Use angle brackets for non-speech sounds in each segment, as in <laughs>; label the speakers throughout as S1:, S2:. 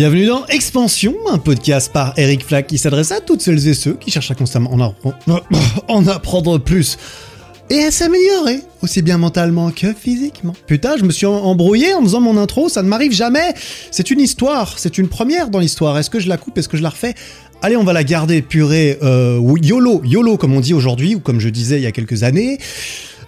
S1: Bienvenue dans Expansion, un podcast par Eric Flack qui s'adresse à toutes celles et ceux qui cherchent à constamment en, appre- <coughs> en apprendre plus et à s'améliorer, aussi bien mentalement que physiquement. Putain, je me suis embrouillé en faisant mon intro, ça ne m'arrive jamais. C'est une histoire, c'est une première dans l'histoire. Est-ce que je la coupe, est-ce que je la refais? Allez, on va la garder purée euh, YOLO, YOLO comme on dit aujourd'hui ou comme je disais il y a quelques années.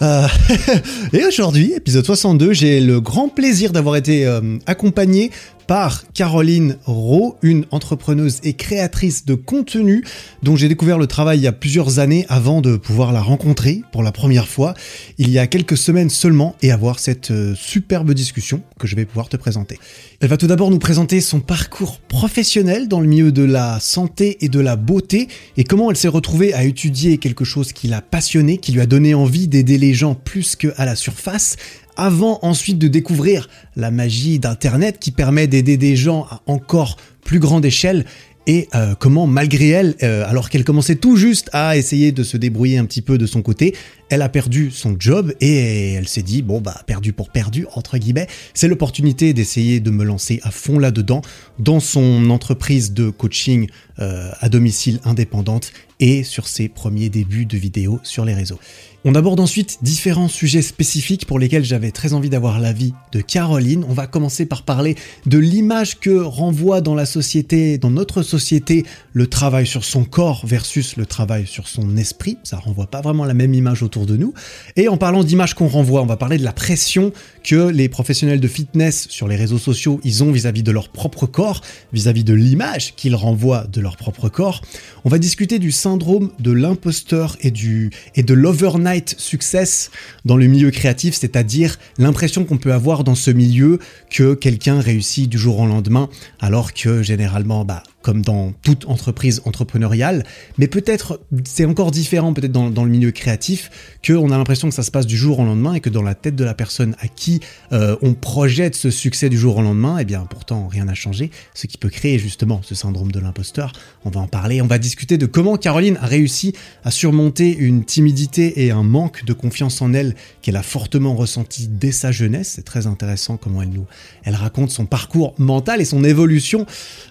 S1: Euh, <laughs> et aujourd'hui, épisode 62, j'ai le grand plaisir d'avoir été euh, accompagné par Caroline Rowe, une entrepreneuse et créatrice de contenu dont j'ai découvert le travail il y a plusieurs années avant de pouvoir la rencontrer pour la première fois il y a quelques semaines seulement et avoir cette euh, superbe discussion que je vais pouvoir te présenter. Elle va tout d'abord nous présenter son parcours professionnel dans le milieu de la santé et de la beauté et comment elle s'est retrouvée à étudier quelque chose qui l'a passionnée, qui lui a donné envie d'aider les gens plus qu'à la surface avant ensuite de découvrir la magie d'Internet qui permet d'aider des gens à encore plus grande échelle et euh, comment malgré elle, euh, alors qu'elle commençait tout juste à essayer de se débrouiller un petit peu de son côté, elle a perdu son job et elle s'est dit bon bah perdu pour perdu entre guillemets, c'est l'opportunité d'essayer de me lancer à fond là-dedans dans son entreprise de coaching euh, à domicile indépendante et sur ses premiers débuts de vidéos sur les réseaux. On aborde ensuite différents sujets spécifiques pour lesquels j'avais très envie d'avoir l'avis de Caroline. On va commencer par parler de l'image que renvoie dans la société, dans notre société, le travail sur son corps versus le travail sur son esprit. Ça renvoie pas vraiment la même image autour de nous. Et en parlant d'image qu'on renvoie, on va parler de la pression que les professionnels de fitness sur les réseaux sociaux, ils ont vis-à-vis de leur propre corps, vis-à-vis de l'image qu'ils renvoient de leur propre corps. On va discuter du syndrome de l'imposteur et du et de l'overnight success dans le milieu créatif, c'est-à-dire l'impression qu'on peut avoir dans ce milieu que quelqu'un réussit du jour au lendemain, alors que généralement, bah, comme dans toute entreprise entrepreneuriale, mais peut-être c'est encore différent peut-être dans, le milieu créatif, qu'on a l'impression que ça se passe du jour au lendemain et que dans la tête de la personne à qui euh, on projette ce succès du jour au lendemain, eh bien pourtant rien n'a changé, ce qui peut créer justement ce syndrome de l'imposteur. On va en parler, on va discuter de comment Caroline a réussi à surmonter une timidité et un manque de confiance en elle qu'elle a fortement ressenti dès sa jeunesse. C'est très intéressant comment elle nous, elle raconte son parcours mental et son évolution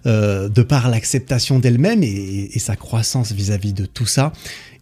S1: euh, de par l'acceptation d'elle-même et, sa croissance vis-à-vis de tout ça.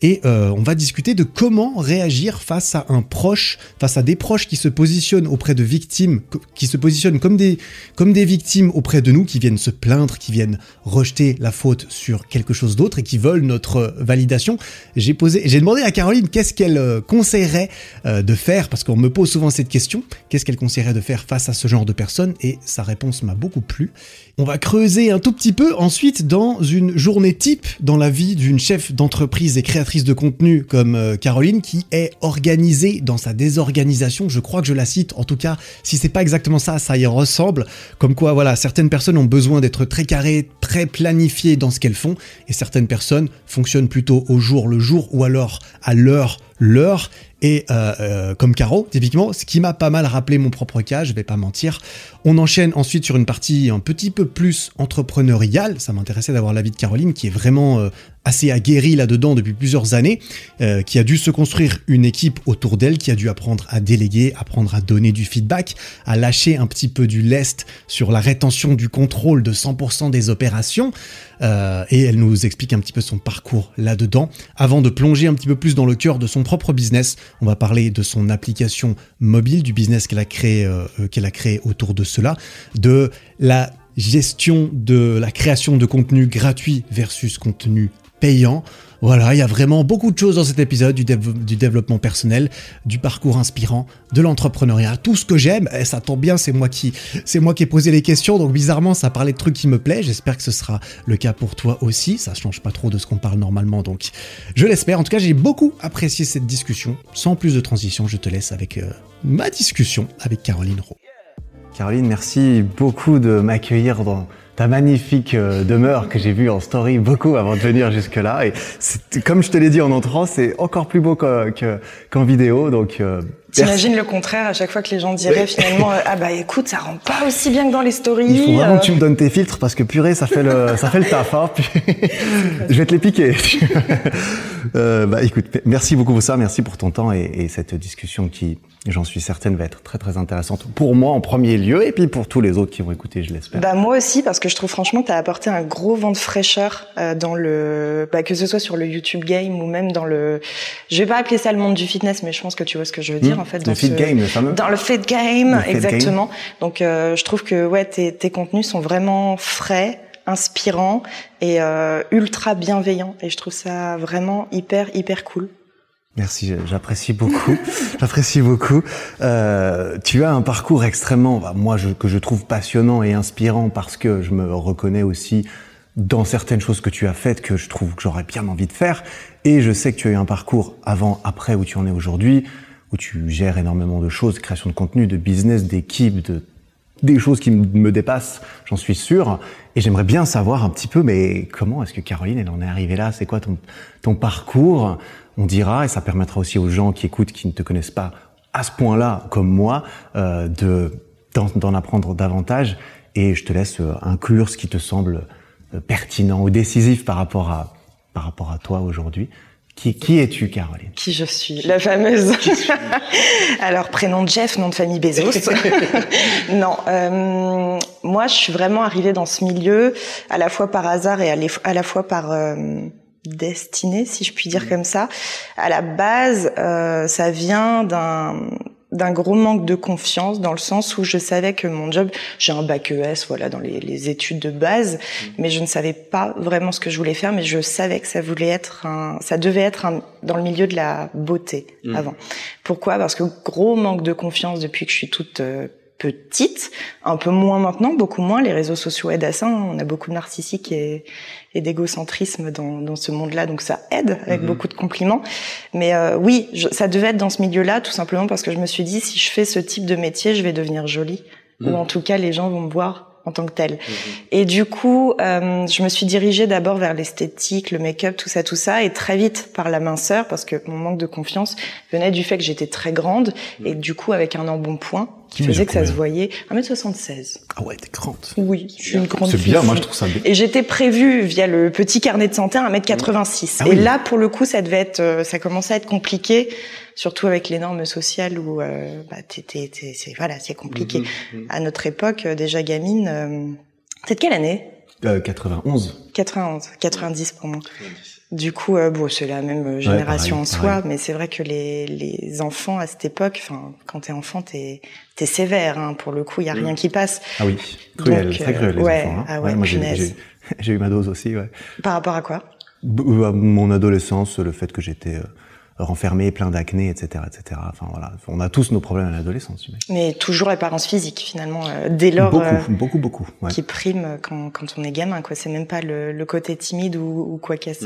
S1: Et euh, on va discuter de comment réagir face à un proche, face à des proches qui se positionnent auprès de victimes, qui se positionnent comme des, comme des victimes auprès de nous, qui viennent se plaindre, qui viennent rejeter la faute sur quelque chose d'autre et qui veulent notre validation. J'ai posé, j'ai demandé à Caroline qu'est-ce qu'elle euh, conseillerait euh, de faire, parce qu'on me pose souvent cette question, qu'est-ce qu'elle conseillerait de faire face à ce genre de personnes, et sa réponse m'a beaucoup plu. On va creuser un tout petit peu ensuite dans une journée type dans la vie d'une chef d'entreprise et créatrice de contenu comme euh, Caroline qui est organisée dans sa désorganisation. Je crois que je la cite. En tout cas, si c'est pas exactement ça, ça y ressemble. Comme quoi, voilà, certaines personnes ont besoin d'être très carrées, très planifiées dans ce qu'elles font et certaines personnes fonctionnent plutôt au jour le jour ou alors à l'heure l'heure et euh, euh, comme Caro, typiquement, ce qui m'a pas mal rappelé mon propre cas, je vais pas mentir. On enchaîne ensuite sur une partie un petit peu plus entrepreneuriale. Ça m'intéressait d'avoir l'avis de Caroline, qui est vraiment euh, assez aguerrie là-dedans depuis plusieurs années, euh, qui a dû se construire une équipe autour d'elle, qui a dû apprendre à déléguer, apprendre à donner du feedback, à lâcher un petit peu du lest sur la rétention du contrôle de 100% des opérations. Euh, et elle nous explique un petit peu son parcours là-dedans. Avant de plonger un petit peu plus dans le cœur de son propre business, on va parler de son application mobile, du business qu'elle a euh, qu'elle a créé autour de cela, de la gestion de la création de contenu gratuit versus contenu payant. Voilà, il y a vraiment beaucoup de choses dans cet épisode, du, dév- du développement personnel, du parcours inspirant, de l'entrepreneuriat, tout ce que j'aime. Et ça tombe bien, c'est moi qui, c'est moi qui ai posé les questions, donc bizarrement, ça parlait de trucs qui me plaisent. J'espère que ce sera le cas pour toi aussi. Ça change pas trop de ce qu'on parle normalement, donc je l'espère. En tout cas, j'ai beaucoup apprécié cette discussion. Sans plus de transition, je te laisse avec euh, ma discussion avec Caroline Rowe. Caroline, merci beaucoup de m'accueillir dans ta magnifique euh, demeure que j'ai vue en story beaucoup avant de venir jusque-là. Et comme je te l'ai dit en entrant, c'est encore plus beau que- que- qu'en vidéo. Donc, euh.
S2: T'imagines le contraire à chaque fois que les gens diraient finalement euh, ah bah écoute ça rend pas aussi bien que dans les stories.
S1: Il faut vraiment
S2: euh.
S1: que tu me donnes tes filtres parce que purée, ça fait le, ça fait le taf. Hein. Puis, je vais te les piquer. <laughs> euh, bah écoute, merci beaucoup pour ça, merci pour ton temps et, et cette discussion qui, j'en suis certaine, va être très très intéressante pour moi en premier lieu et puis pour tous les autres qui vont écouter, je l'espère.
S2: Bah moi aussi parce que je trouve franchement que tu as apporté un gros vent de fraîcheur euh, dans le bah, que ce soit sur le YouTube game ou même dans le je vais pas appeler ça le monde du fitness mais je pense que tu vois ce que je veux dire
S1: Mmh.
S2: en fait
S1: Le
S2: dans
S1: fit
S2: ce-
S1: game, le fameux.
S2: dans le fit game
S1: Le fit
S2: exactement. Donc euh, je trouve que ouais tes, tes contenus sont vraiment frais inspirants et euh, ultra bienveillants et je trouve ça vraiment hyper hyper cool.
S1: Merci, j'apprécie beaucoup. <laughs> j'apprécie beaucoup. Euh, tu as un parcours extrêmement, bah, moi, je, que je trouve passionnant et inspirant parce que je me reconnais aussi dans certaines choses que tu as faites que je trouve que j'aurais bien envie de faire. Et je sais que tu as eu un parcours avant, après, où tu en es aujourd'hui, où tu gères énormément de choses, création de contenu, de business, d'équipe, de des choses qui me dépassent, j'en suis sûr. Et j'aimerais bien savoir un petit peu, mais comment est-ce que Caroline, elle en est arrivée là? C'est quoi ton, ton parcours? On dira, et ça permettra aussi aux gens qui écoutent, qui ne te connaissent pas à ce point-là, comme moi, euh, de d'en apprendre davantage. Et je te laisse euh, inclure ce qui te semble euh, pertinent ou décisif par rapport à par rapport à toi aujourd'hui. Qui, qui es-tu, Caroline?
S2: Qui je suis? La fameuse. <laughs> Alors prénom Jeff, nom de famille Bezos. <laughs> non, euh, moi je suis vraiment arrivée dans ce milieu à la fois par hasard et à, à la fois par euh, destinée, si je puis dire comme ça. À la base, euh, ça vient d'un d'un gros manque de confiance dans le sens où je savais que mon job, j'ai un bac ES, voilà, dans les, les études de base, mais je ne savais pas vraiment ce que je voulais faire, mais je savais que ça voulait être un, ça devait être un, dans le milieu de la beauté avant. Pourquoi? Parce que gros manque de confiance depuis que je suis toute euh, petite, un peu moins maintenant, beaucoup moins. Les réseaux sociaux aident à ça. hein. On a beaucoup de narcissique et, et d'égocentrisme dans, dans ce monde-là, donc ça aide avec beaucoup de compliments. Mais euh, oui, je- ça devait être dans ce milieu-là, tout simplement parce que je me suis dit, si je fais ce type de métier, je vais devenir jolie, ou en tout cas, les gens vont me voir en tant que telle. Et du coup, euh, je me suis dirigée d'abord vers l'esthétique, le make-up, tout ça, tout ça, et très vite par la minceur, parce que mon manque de confiance venait du fait que j'étais très grande, et du coup avec un embonpoint
S1: Tu
S2: faisait
S1: mesures
S2: que ça se voyait. 1m76.
S1: Ah ouais, t'es grande.
S2: Oui, je suis une grande
S1: C'est bien, moi je trouve ça bien.
S2: Et j'étais prévue via le petit carnet de santé à 1m86.
S1: Ah
S2: et
S1: oui.
S2: là, pour le coup, ça devait être, euh, ça commençait à être compliqué, surtout avec les normes sociales où, euh, bah, t'es, t'es- t'es- c'est, voilà, c'est compliqué. À notre époque, euh, déjà gamine, euh, c'est de quelle année?
S1: Euh, 91.
S2: 91, 90 pour moi. Du coup, euh, bon, c'est la même euh, génération
S1: pareil,
S2: en soi,
S1: pareil.
S2: mais c'est vrai que les, les enfants à cette époque, enfin, quand t'es enfant, t'es, t'es sévère, hein, pour le coup, il y a rien qui passe.
S1: Ah oui, cruel,
S2: Donc,
S1: très cruel les
S2: ouais,
S1: enfants. hein.
S2: ah ouais,
S1: moi j'ai, eu ma dose aussi, ouais.
S2: Par rapport à quoi?
S1: B- euh, Mon adolescence, le fait que j'étais euh, renfermé, plein d'acné, etc., etc. Enfin voilà, on a tous nos problèmes à l'adolescence.
S2: Mais toujours l'apparence physique, finalement, euh, dès lors
S1: Beaucoup,
S2: euh,
S1: beaucoup, beaucoup. Ouais.
S2: qui prime quand, quand on est gamin, quoi. C'est même pas le, le côté timide ou, ou quoi qu'est-ce.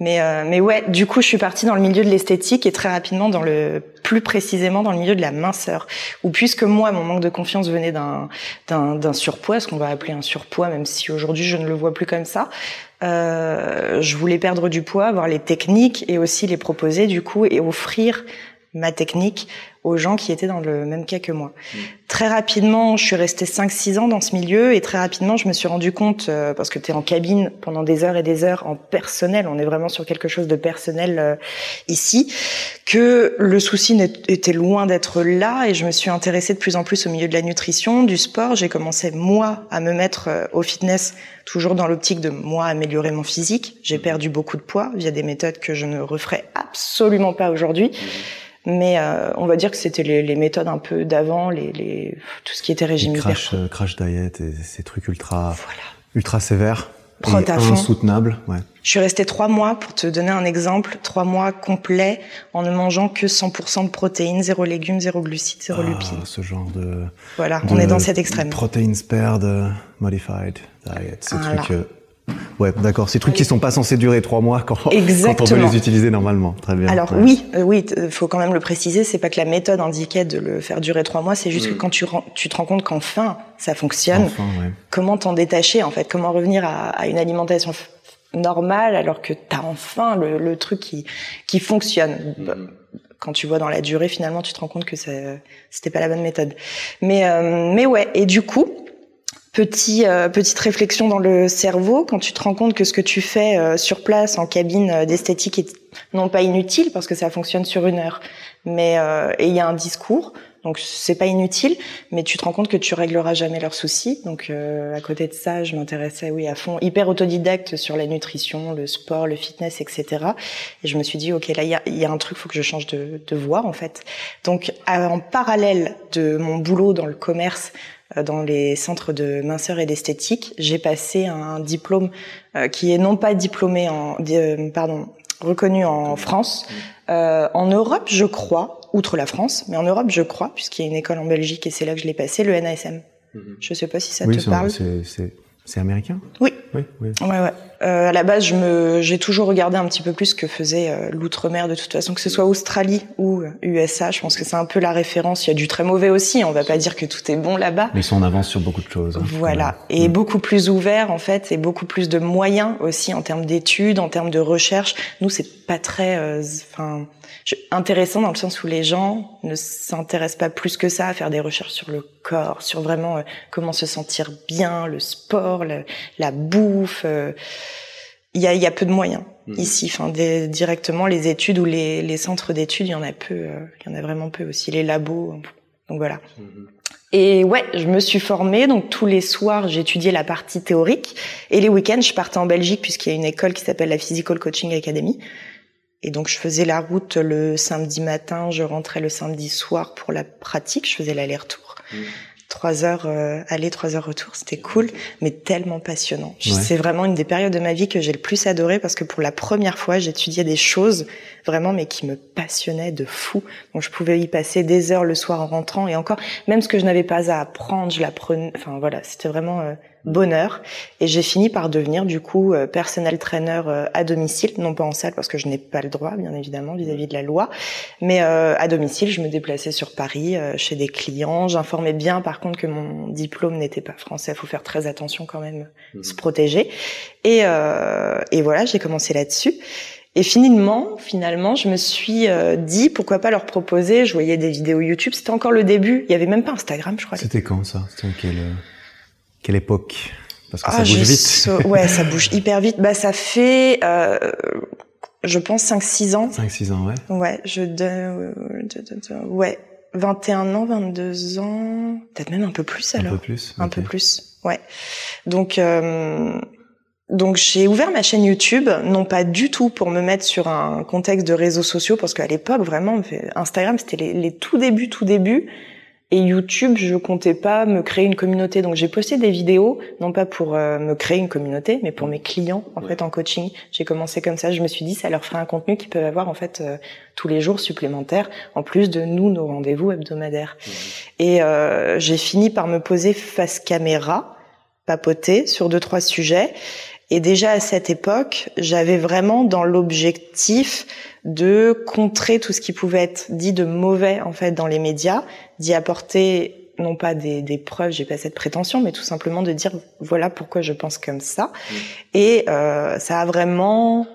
S2: Mais, euh, mais ouais, du coup, je suis partie dans le milieu de l'esthétique et très rapidement dans le, plus précisément dans le milieu de la minceur. Où puisque moi, mon manque de confiance venait d'un, d'un, d'un surpoids, ce qu'on va appeler un surpoids, même si aujourd'hui je ne le vois plus comme ça. Euh, je voulais perdre du poids, avoir les techniques et aussi les proposer du coup et offrir ma technique aux gens qui étaient dans le même cas que moi. Très rapidement, je suis restée 5-6 ans dans ce milieu et très rapidement, je me suis rendu compte, euh, parce que tu es en cabine pendant des heures et des heures en personnel, on est vraiment sur quelque chose de personnel euh, ici, que le souci était loin d'être là et je me suis intéressée de plus en plus au milieu de la nutrition, du sport. J'ai commencé, moi, à me mettre euh, au fitness, toujours dans l'optique de, moi, améliorer mon physique. J'ai perdu beaucoup de poids via des méthodes que je ne referai absolument pas aujourd'hui. Mais euh, on va dire que c'était les, les méthodes un peu d'avant, les, les, tout ce qui était régime
S1: Les
S2: hyper.
S1: crash, euh, crash diet et ces trucs ultra,
S2: Voilà.
S1: ultra sévères.
S2: Prends
S1: et insoutenables. Ouais.
S2: Je suis restée trois mois, pour te donner un exemple, trois mois complets en ne mangeant que 100% de protéines, zéro légumes, zéro glucides, zéro
S1: Ah,
S2: lipides.
S1: ce genre de.
S2: Voilà, on est dans cet extrême.
S1: Protein spared, euh, modified diet. Ces
S2: Voilà.
S1: trucs. Ouais, d'accord. Ces trucs qui sont pas censés durer trois mois quand, <laughs> quand on peut les utiliser normalement. Très bien.
S2: Alors
S1: ouais.
S2: oui, euh, oui, faut quand même le préciser, c'est pas que la méthode indiquait de le faire durer trois mois, c'est juste que quand tu, te rends compte qu'enfin ça fonctionne,
S1: Enfin, ouais.
S2: comment t'en détacher en fait, comment revenir à, à une alimentation normale alors que t'as enfin le, le truc qui qui fonctionne? Bah, Quand tu vois dans la durée, finalement, tu te rends compte que c'était pas la bonne méthode. Mais euh, mais ouais, et du coup. Petit, euh, petite réflexion dans le cerveau, quand tu te rends compte que ce que tu fais euh, sur place en cabine euh, d'esthétique est non pas inutile parce que ça fonctionne sur une heure, Mais euh, et il y a un discours, donc c'est pas inutile, mais tu te rends compte que tu régleras jamais leurs soucis. Donc euh, à côté de ça, je m'intéressais oui à fond, hyper autodidacte sur la nutrition, le sport, le fitness, etc. Et je me suis dit ok là il y a, y a, un truc, faut que je change de, de voie en fait. Donc en parallèle de mon boulot dans le commerce dans les centres de minceur et d'esthétique, j'ai passé un diplôme euh, qui est non pas diplômé en pardon reconnu en France, euh, en Europe je crois, outre la France, mais en Europe je crois puisqu'il y a une école en Belgique et c'est là que je l'ai passé, le NASM. Mhm. Je sais pas si ça te parle.
S1: C'est américain?
S2: Oui. Oui, oui. Ouais, ouais. Euh, à la base, je me, j'ai toujours regardé un petit peu plus ce que faisait euh, l'outre-mer de toute façon, que ce soit Australie ou USA. Euh, je pense que c'est un peu la référence. Il y a du très mauvais aussi. On va pas dire que tout est bon là-bas.
S1: Mais ils sont en avance sur beaucoup de choses. Hein.
S2: Voilà. Et mm. beaucoup plus ouvert en fait, et beaucoup plus de moyens aussi en termes d'études, en termes de recherche. Nous, c'est pas très, euh, enfin intéressant dans le sens où les gens ne s'intéressent pas plus que ça à faire des recherches sur le corps, sur vraiment comment se sentir bien, le sport, la bouffe. Euh. Il y, a, y a peu de moyens mmh. ici. Enfin, directement les études ou les, les centres d'études, il y en a peu. Euh, il y en a vraiment peu aussi. Les labos. Donc voilà. Mmh. Et ouais, je me suis formée. Donc tous les soirs, j'étudiais la partie théorique. Et les week-ends, je partais en Belgique puisqu'il y a une école qui s'appelle la Physical Coaching Academy. Et donc je faisais la route le samedi matin, je rentrais le samedi soir pour la pratique, je faisais l'aller-retour. Mmh. Trois heures euh, aller, trois heures retour, c'était cool, mais tellement passionnant. C'est vraiment une des périodes de ma vie que j'ai le plus adoré parce que pour la première fois, j'étudiais des choses vraiment, mais qui me passionnaient de fou. Donc je pouvais y passer des heures le soir en rentrant et encore, même ce que je n'avais pas à apprendre, je l'apprenais. Enfin voilà, c'était vraiment euh, bonheur. Et j'ai fini par devenir du coup euh, personnel trainer euh, à domicile, non pas en salle parce que je n'ai pas le droit, bien évidemment, vis-à-vis de la loi, mais euh, à domicile, je me déplaçais sur Paris chez des clients. J'informais bien, par contre, que mon diplôme n'était pas français. Il faut faire très attention quand même, mmh. se protéger. Et, et voilà, j'ai commencé là-dessus. Et finalement, finalement, je me suis dit pourquoi pas leur proposer. Je voyais des vidéos YouTube. C'était encore le début. Il y avait même pas Instagram, je crois.
S1: C'était quand ça? C'était quel quelle époque? Parce que ça ah, bouge vite.
S2: ouais, ça bouge <laughs> hyper vite. Bah, ça fait, euh, je pense, 5-6 ans.
S1: 5-6 ans, ouais.
S2: Ouais, je... De, ouais, 21 ans, 22 ans, peut-être même un peu plus alors.
S1: Un peu plus.
S2: Un peu plus, ouais. Donc... Euh, donc j'ai ouvert ma chaîne YouTube, non pas du tout pour me mettre sur un contexte de réseaux sociaux, parce qu'à l'époque vraiment Instagram c'était les, les tout débuts, tout débuts. Et YouTube, je comptais pas me créer une communauté. Donc j'ai posté des vidéos, non pas pour euh, me créer une communauté, mais pour mes clients en fait en coaching. J'ai commencé comme ça. Je me suis dit ça leur ferait un contenu qu'ils peuvent avoir en fait euh, tous les jours supplémentaires, en plus de nous nos rendez-vous hebdomadaires. Mmh. Et euh, j'ai fini par me poser face caméra, papoter sur deux trois sujets. Et déjà à cette époque, j'avais vraiment dans l'objectif de contrer tout ce qui pouvait être dit de mauvais en fait dans les médias, d'y apporter non pas des, des preuves, j'ai pas cette prétention, mais tout simplement de dire voilà pourquoi je pense comme ça. Mmh. Et euh, ça a vraiment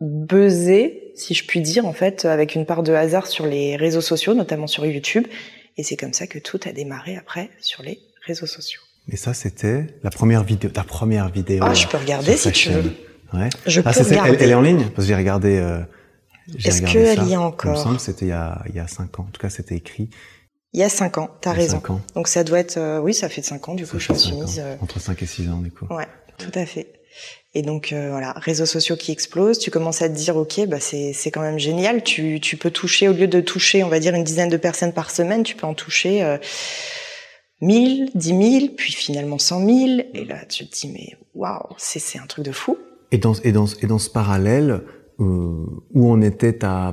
S2: buzzé, si je puis dire, en fait, avec une part de hasard sur les réseaux sociaux, notamment sur YouTube. Et c'est comme ça que tout a démarré après sur les réseaux sociaux.
S1: Et ça, c'était la première vidéo, ta première vidéo.
S2: Ah, je peux regarder si tu veux.
S1: Ouais.
S2: Je
S1: ah,
S2: peux regarder.
S1: Elle, est en ligne parce que j'ai regardé. Euh,
S2: Est-ce qu'elle y a encore
S1: Il me semble que c'était il y a il y a cinq ans. En tout cas, c'était écrit.
S2: Il y a cinq ans. T'as raison. Cinq ans. Donc ça doit être. Euh, oui, ça fait cinq ans. Du coup, je me suis mise. Euh...
S1: Entre cinq et six ans, du coup.
S2: Ouais, tout à fait. Et donc euh, voilà, réseaux sociaux qui explosent, tu commences à te dire ok, bah c'est c'est quand même génial. Tu tu peux toucher au lieu de toucher, on va dire une dizaine de personnes par semaine, tu peux en toucher. Euh, 1000, 10 000, puis finalement 100 000. Et là, tu te dis, mais waouh, c'est, un truc de fou.
S1: Et dans, et dans, et dans ce parallèle, euh, où on était à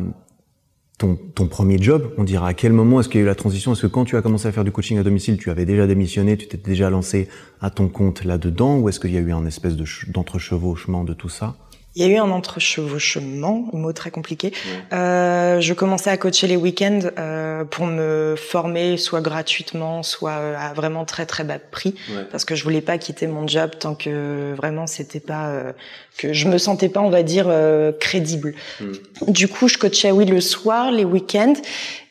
S1: ton, ton premier job, on dira à quel moment est-ce qu'il y a eu la transition? Est-ce que quand tu as commencé à faire du coaching à domicile, tu avais déjà démissionné, tu t'étais déjà lancé à ton compte là-dedans, ou est-ce qu'il y a eu un espèce de, d'entrechevauchement de tout ça?
S2: Il y a eu un entrechevauchement, un mot très compliqué. Euh, je commençais à coacher les week-ends euh, pour me former, soit gratuitement, soit euh, à vraiment très très bas prix, parce que je voulais pas quitter mon job tant que vraiment c'était pas euh, que je me sentais pas, on va dire, euh, crédible. Mm. Du coup, je coachais oui le soir, les week-ends,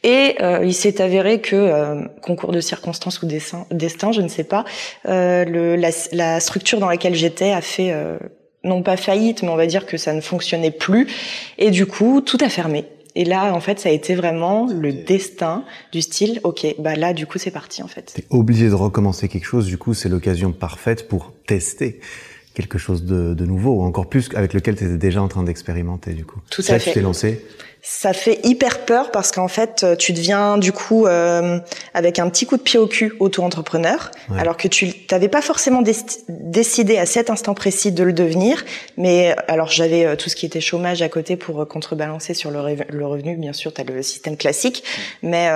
S2: et il s'est avéré que concours de circonstances ou destin, destin, je ne sais pas, le, la, la structure dans laquelle j'étais a fait non pas faillite, mais on va dire que ça ne fonctionnait plus. Et du coup, tout a fermé. Et là, en fait, ça a été vraiment le destin du style, ok, bah là, du coup, c'est parti, en fait.
S1: T'es obligé de recommencer quelque chose, du coup, c'est l'occasion parfaite pour tester quelque chose de, de nouveau, ou encore plus avec lequel tu étais déjà en train d'expérimenter, du coup.
S2: Tout à fait.
S1: tu t'es lancé
S2: ça fait hyper peur parce qu'en fait, euh, tu deviens du coup euh, avec un petit coup de pied au cul auto-entrepreneur, alors que tu t'avais pas forcément décidé à cet instant précis de le devenir. Mais alors j'avais euh, tout ce qui était chômage à côté pour contrebalancer sur le, revenu. Bien sûr, tu as le système classique, mais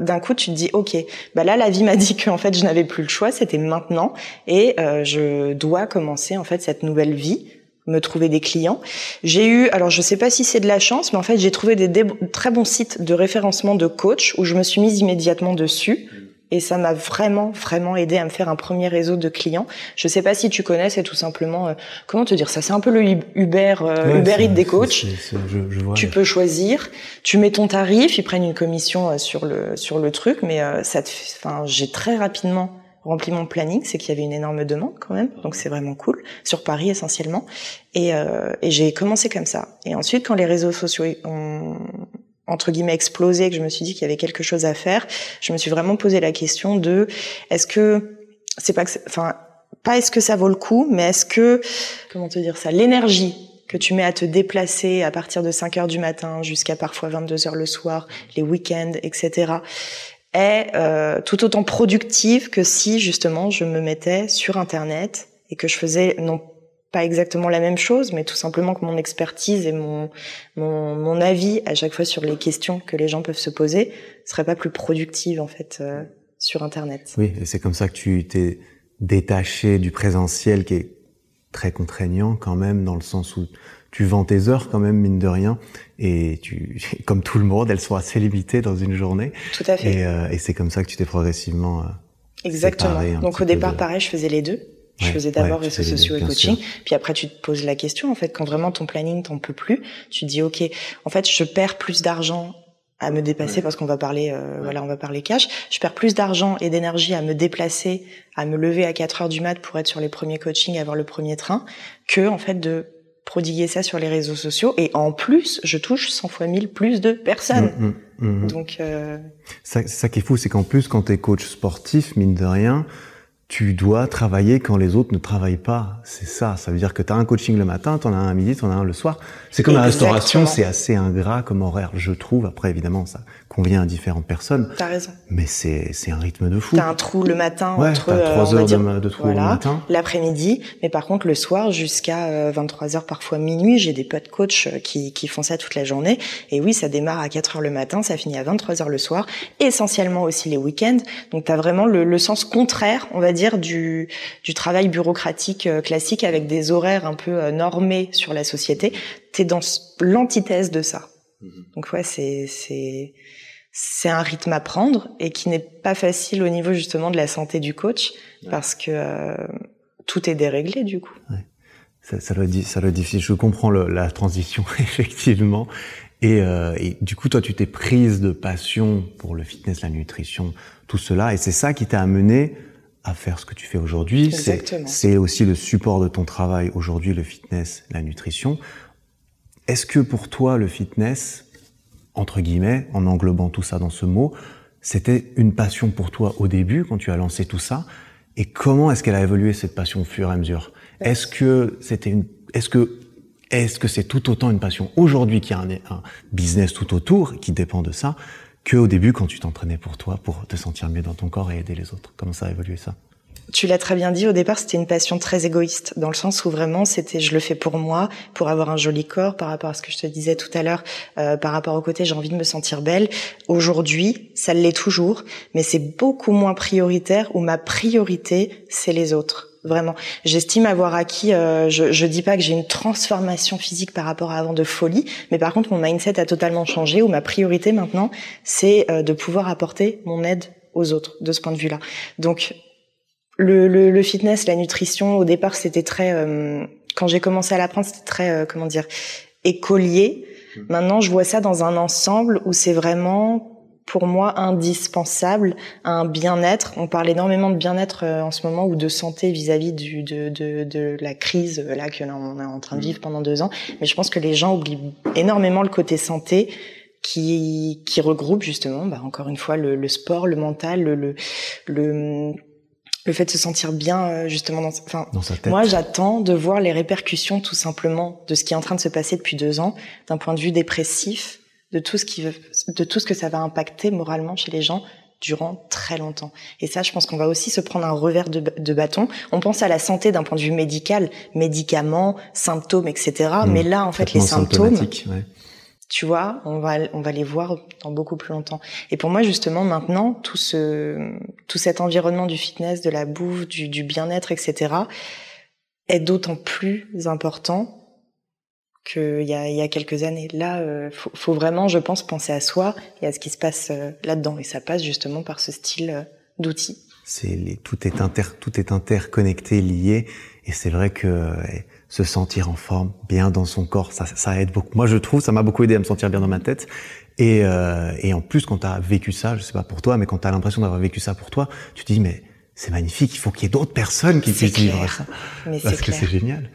S2: d'un coup, tu te dis ok, bah là la vie m'a dit qu'en fait je n'avais plus le choix, c'était maintenant. Et je dois commencer en fait cette nouvelle vie me trouver des clients. J'ai eu, alors je sais pas si c'est de la chance, mais en fait j'ai trouvé des, très bons sites de référencement de coach où je me suis mise immédiatement dessus. Et ça m'a vraiment, vraiment aidé à me faire un premier réseau de clients. Je sais pas si tu connais, c'est tout simplement, euh, comment te dire ça? C'est un peu le Uber, euh, Uber Eats des coachs.
S1: je, vois,
S2: tu peux choisir, tu mets ton tarif, ils prennent une commission euh, sur le sur le truc, mais ça te, enfin, j'ai très rapidement rempli mon planning, c'est qu'il y avait une énorme demande quand même, donc c'est vraiment cool, sur Paris essentiellement. Et, euh, et j'ai commencé comme ça. Et ensuite, quand les réseaux sociaux ont entre guillemets explosé, que je me suis dit qu'il y avait quelque chose à faire, je me suis vraiment posé la question de est-ce que c'est pas que, enfin pas est-ce que ça vaut le coup, mais est-ce que comment te dire ça, l'énergie que tu mets à te déplacer à partir de 5 heures du matin jusqu'à parfois 22 heures le soir, les week-ends, etc est euh, tout autant productive que si justement je me mettais sur Internet et que je faisais non pas exactement la même chose, mais tout simplement que mon expertise et mon, mon, mon avis à chaque fois sur les questions que les gens peuvent se poser serait pas plus productive en fait euh, sur Internet.
S1: Oui, et c'est comme ça que tu t'es détaché du présentiel qui est très contraignant quand même dans le sens où tu vends tes heures quand même mine de rien et tu <laughs> comme tout le monde elles sont assez limitées dans une journée.
S2: Tout à fait.
S1: Et, euh, et c'est comme ça que tu t'es progressivement euh,
S2: exactement. donc au départ pareil je faisais les deux. Je faisais d'abord réseaux sociaux et coaching puis après tu te poses la question en fait quand vraiment ton planning t'en peut plus tu te dis ok en fait je perds plus d'argent à me dépasser parce qu'on va parler euh, voilà on va parler cash. Je perds plus d'argent et d'énergie à me déplacer à me lever à 4 heures du mat pour être sur les premiers coachings avoir le premier train que en fait de prodiguer ça sur les réseaux sociaux et en plus je touche 100 fois 1000 plus de personnes. Mmh, mmh, mmh, Donc euh...
S1: ça, ça qui est fou, c'est qu'en plus quand tu es coach sportif, mine de rien, tu dois travailler quand les autres ne travaillent pas. C'est ça. Ça veut dire que tu as un coaching le matin, tu en as un à midi, tu en as un le soir. C'est comme la restauration, c'est assez ingrat comme horaire, je trouve. Après, évidemment, ça convient à différentes personnes.
S2: T'as raison.
S1: Mais c'est, c'est un rythme de fou.
S2: T'as un trou le matin
S1: ouais,
S2: entre,
S1: as trois heures de, de, trou le matin.
S2: L'après-midi. Mais par contre, le soir, jusqu'à 23 euh, heures, parfois minuit, j'ai des potes coachs euh, qui, qui font ça toute la journée. Et oui, ça démarre à 4 heures le matin, ça finit à 23 heures le soir. Essentiellement aussi les week-ends. Donc t'as vraiment le, le sens contraire, on va dire dire du, du travail bureaucratique euh, classique avec des horaires un peu euh, normés sur la société. T'es dans l'antithèse de ça. Mhm. Donc ouais, c'est c'est c'est un rythme à prendre et qui n'est pas facile au niveau justement de la santé du coach parce que euh, tout est déréglé du coup.
S1: Ouais. Ça, ça, doit être, ça doit difficile. Je comprends le, la transition <laughs> effectivement. Et, euh, et, du coup, toi, tu t'es prise de passion pour le fitness, la nutrition, tout cela, et c'est ça qui t'a amené à faire ce que tu fais aujourd'hui. C'est aussi le support de ton travail aujourd'hui, le fitness, la nutrition. Est-ce que pour toi, le fitness, entre guillemets, en englobant tout ça dans ce mot, c'était une passion pour toi au début, quand tu as lancé tout ça. Et comment est-ce qu'elle a évolué cette passion au fur et à mesure? Est-ce que c'était une, est-ce que, est-ce que c'est tout autant une passion aujourd'hui qui a un, un business tout autour qui dépend de ça que au début quand tu t'entraînais pour toi, pour te sentir mieux dans ton corps et aider les autres? Comment ça a évolué ça?
S2: Tu l'as très bien dit, au départ, c'était une passion très égoïste, dans le sens où vraiment, c'était je le fais pour moi, pour avoir un joli corps, par rapport à ce que je te disais tout à l'heure, euh, par rapport au côté j'ai envie de me sentir belle. Aujourd'hui, ça l'est toujours, mais c'est beaucoup moins prioritaire, où ma priorité, c'est les autres vraiment. J'estime avoir acquis. Euh, je, je dis pas que j'ai une transformation physique par rapport à avant de folie, mais par contre mon mindset a totalement changé. Où ma priorité maintenant, c'est euh, de pouvoir apporter mon aide aux autres de ce point de vue-là. Donc le, le, le, fitness, la nutrition, au départ c'était très. Euh, quand j'ai commencé à l'apprendre, c'était très comment dire écolier. Mmh. Maintenant, je vois ça dans un ensemble où c'est vraiment pour moi indispensable à un bien-être. On parle énormément de bien-être euh, en ce moment ou de santé vis-à-vis du, de, de, de, la crise là que l'on est en train de vivre pendant deux ans. Mais je pense que les gens oublient énormément le côté santé qui qui regroupe justement, bah, encore une fois, le, le sport, le mental, le, le, le le fait de se sentir bien euh, justement dans, enfin,
S1: dans sa tête.
S2: moi j'attends de voir les répercussions tout simplement de ce qui est en train de se passer depuis deux ans d'un point de vue dépressif de tout ce qui de tout ce que ça va impacter moralement chez les gens durant très longtemps. Et ça, je pense qu'on va aussi se prendre un revers de, de bâton. On pense à la santé d'un point de vue médical, médicaments, symptômes, etc.
S1: Mmh.
S2: Mais là, en fait, les symptômes,
S1: ouais.
S2: Tu vois, on va on va les voir dans beaucoup plus longtemps. Et pour moi, justement, maintenant, tout ce tout cet environnement du fitness, de la bouffe, du, du bien-être, etc. est d'autant plus important qu'il y a, il y a quelques années. Là, euh, faut, vraiment, je pense, penser à soi et à ce qui se passe euh, là-dedans. Et ça passe justement par ce style euh, d'outils.
S1: C'est tout est inter, tout est interconnecté, lié. Et c'est vrai que se sentir en forme, bien dans son corps, ça, ça aide beaucoup. Moi, je trouve, ça m'a beaucoup aidé à me sentir bien dans ma tête. Et, euh, et en plus, quand tu as vécu ça, je sais pas pour toi, mais quand tu as l'impression d'avoir vécu ça pour toi, tu te dis mais c'est magnifique, il faut qu'il y ait d'autres personnes qui puissent vivre ça.
S2: Mais
S1: parce que c'est génial.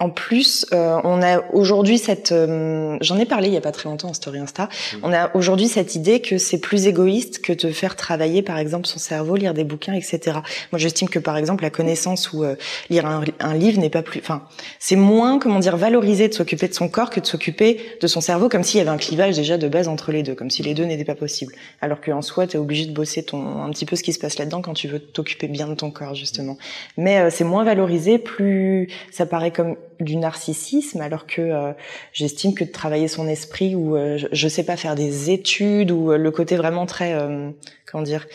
S2: En plus, euh, on a aujourd'hui cette, euh, j'en ai parlé il y a pas très longtemps en story Insta. Mmh. On a aujourd'hui cette idée que c'est plus égoïste que de faire travailler, par exemple, son cerveau, lire des bouquins, etc. Moi, j'estime que par exemple la connaissance ou euh, lire un, un livre n'est pas plus, enfin, c'est moins, comment dire, valorisé de s'occuper de son corps que de s'occuper de son cerveau, comme s'il y avait un clivage déjà de base entre les deux, comme si les deux n'étaient pas possibles. Alors qu'en soi, tu es obligé de bosser ton un petit peu ce qui se passe là-dedans quand tu veux t'occuper bien de ton corps justement. Mais euh, c'est moins valorisé, plus ça paraît comme du narcissisme alors que euh, j'estime que de travailler son esprit ou euh, je, je, sais pas faire des études ou euh, le côté vraiment très comment dire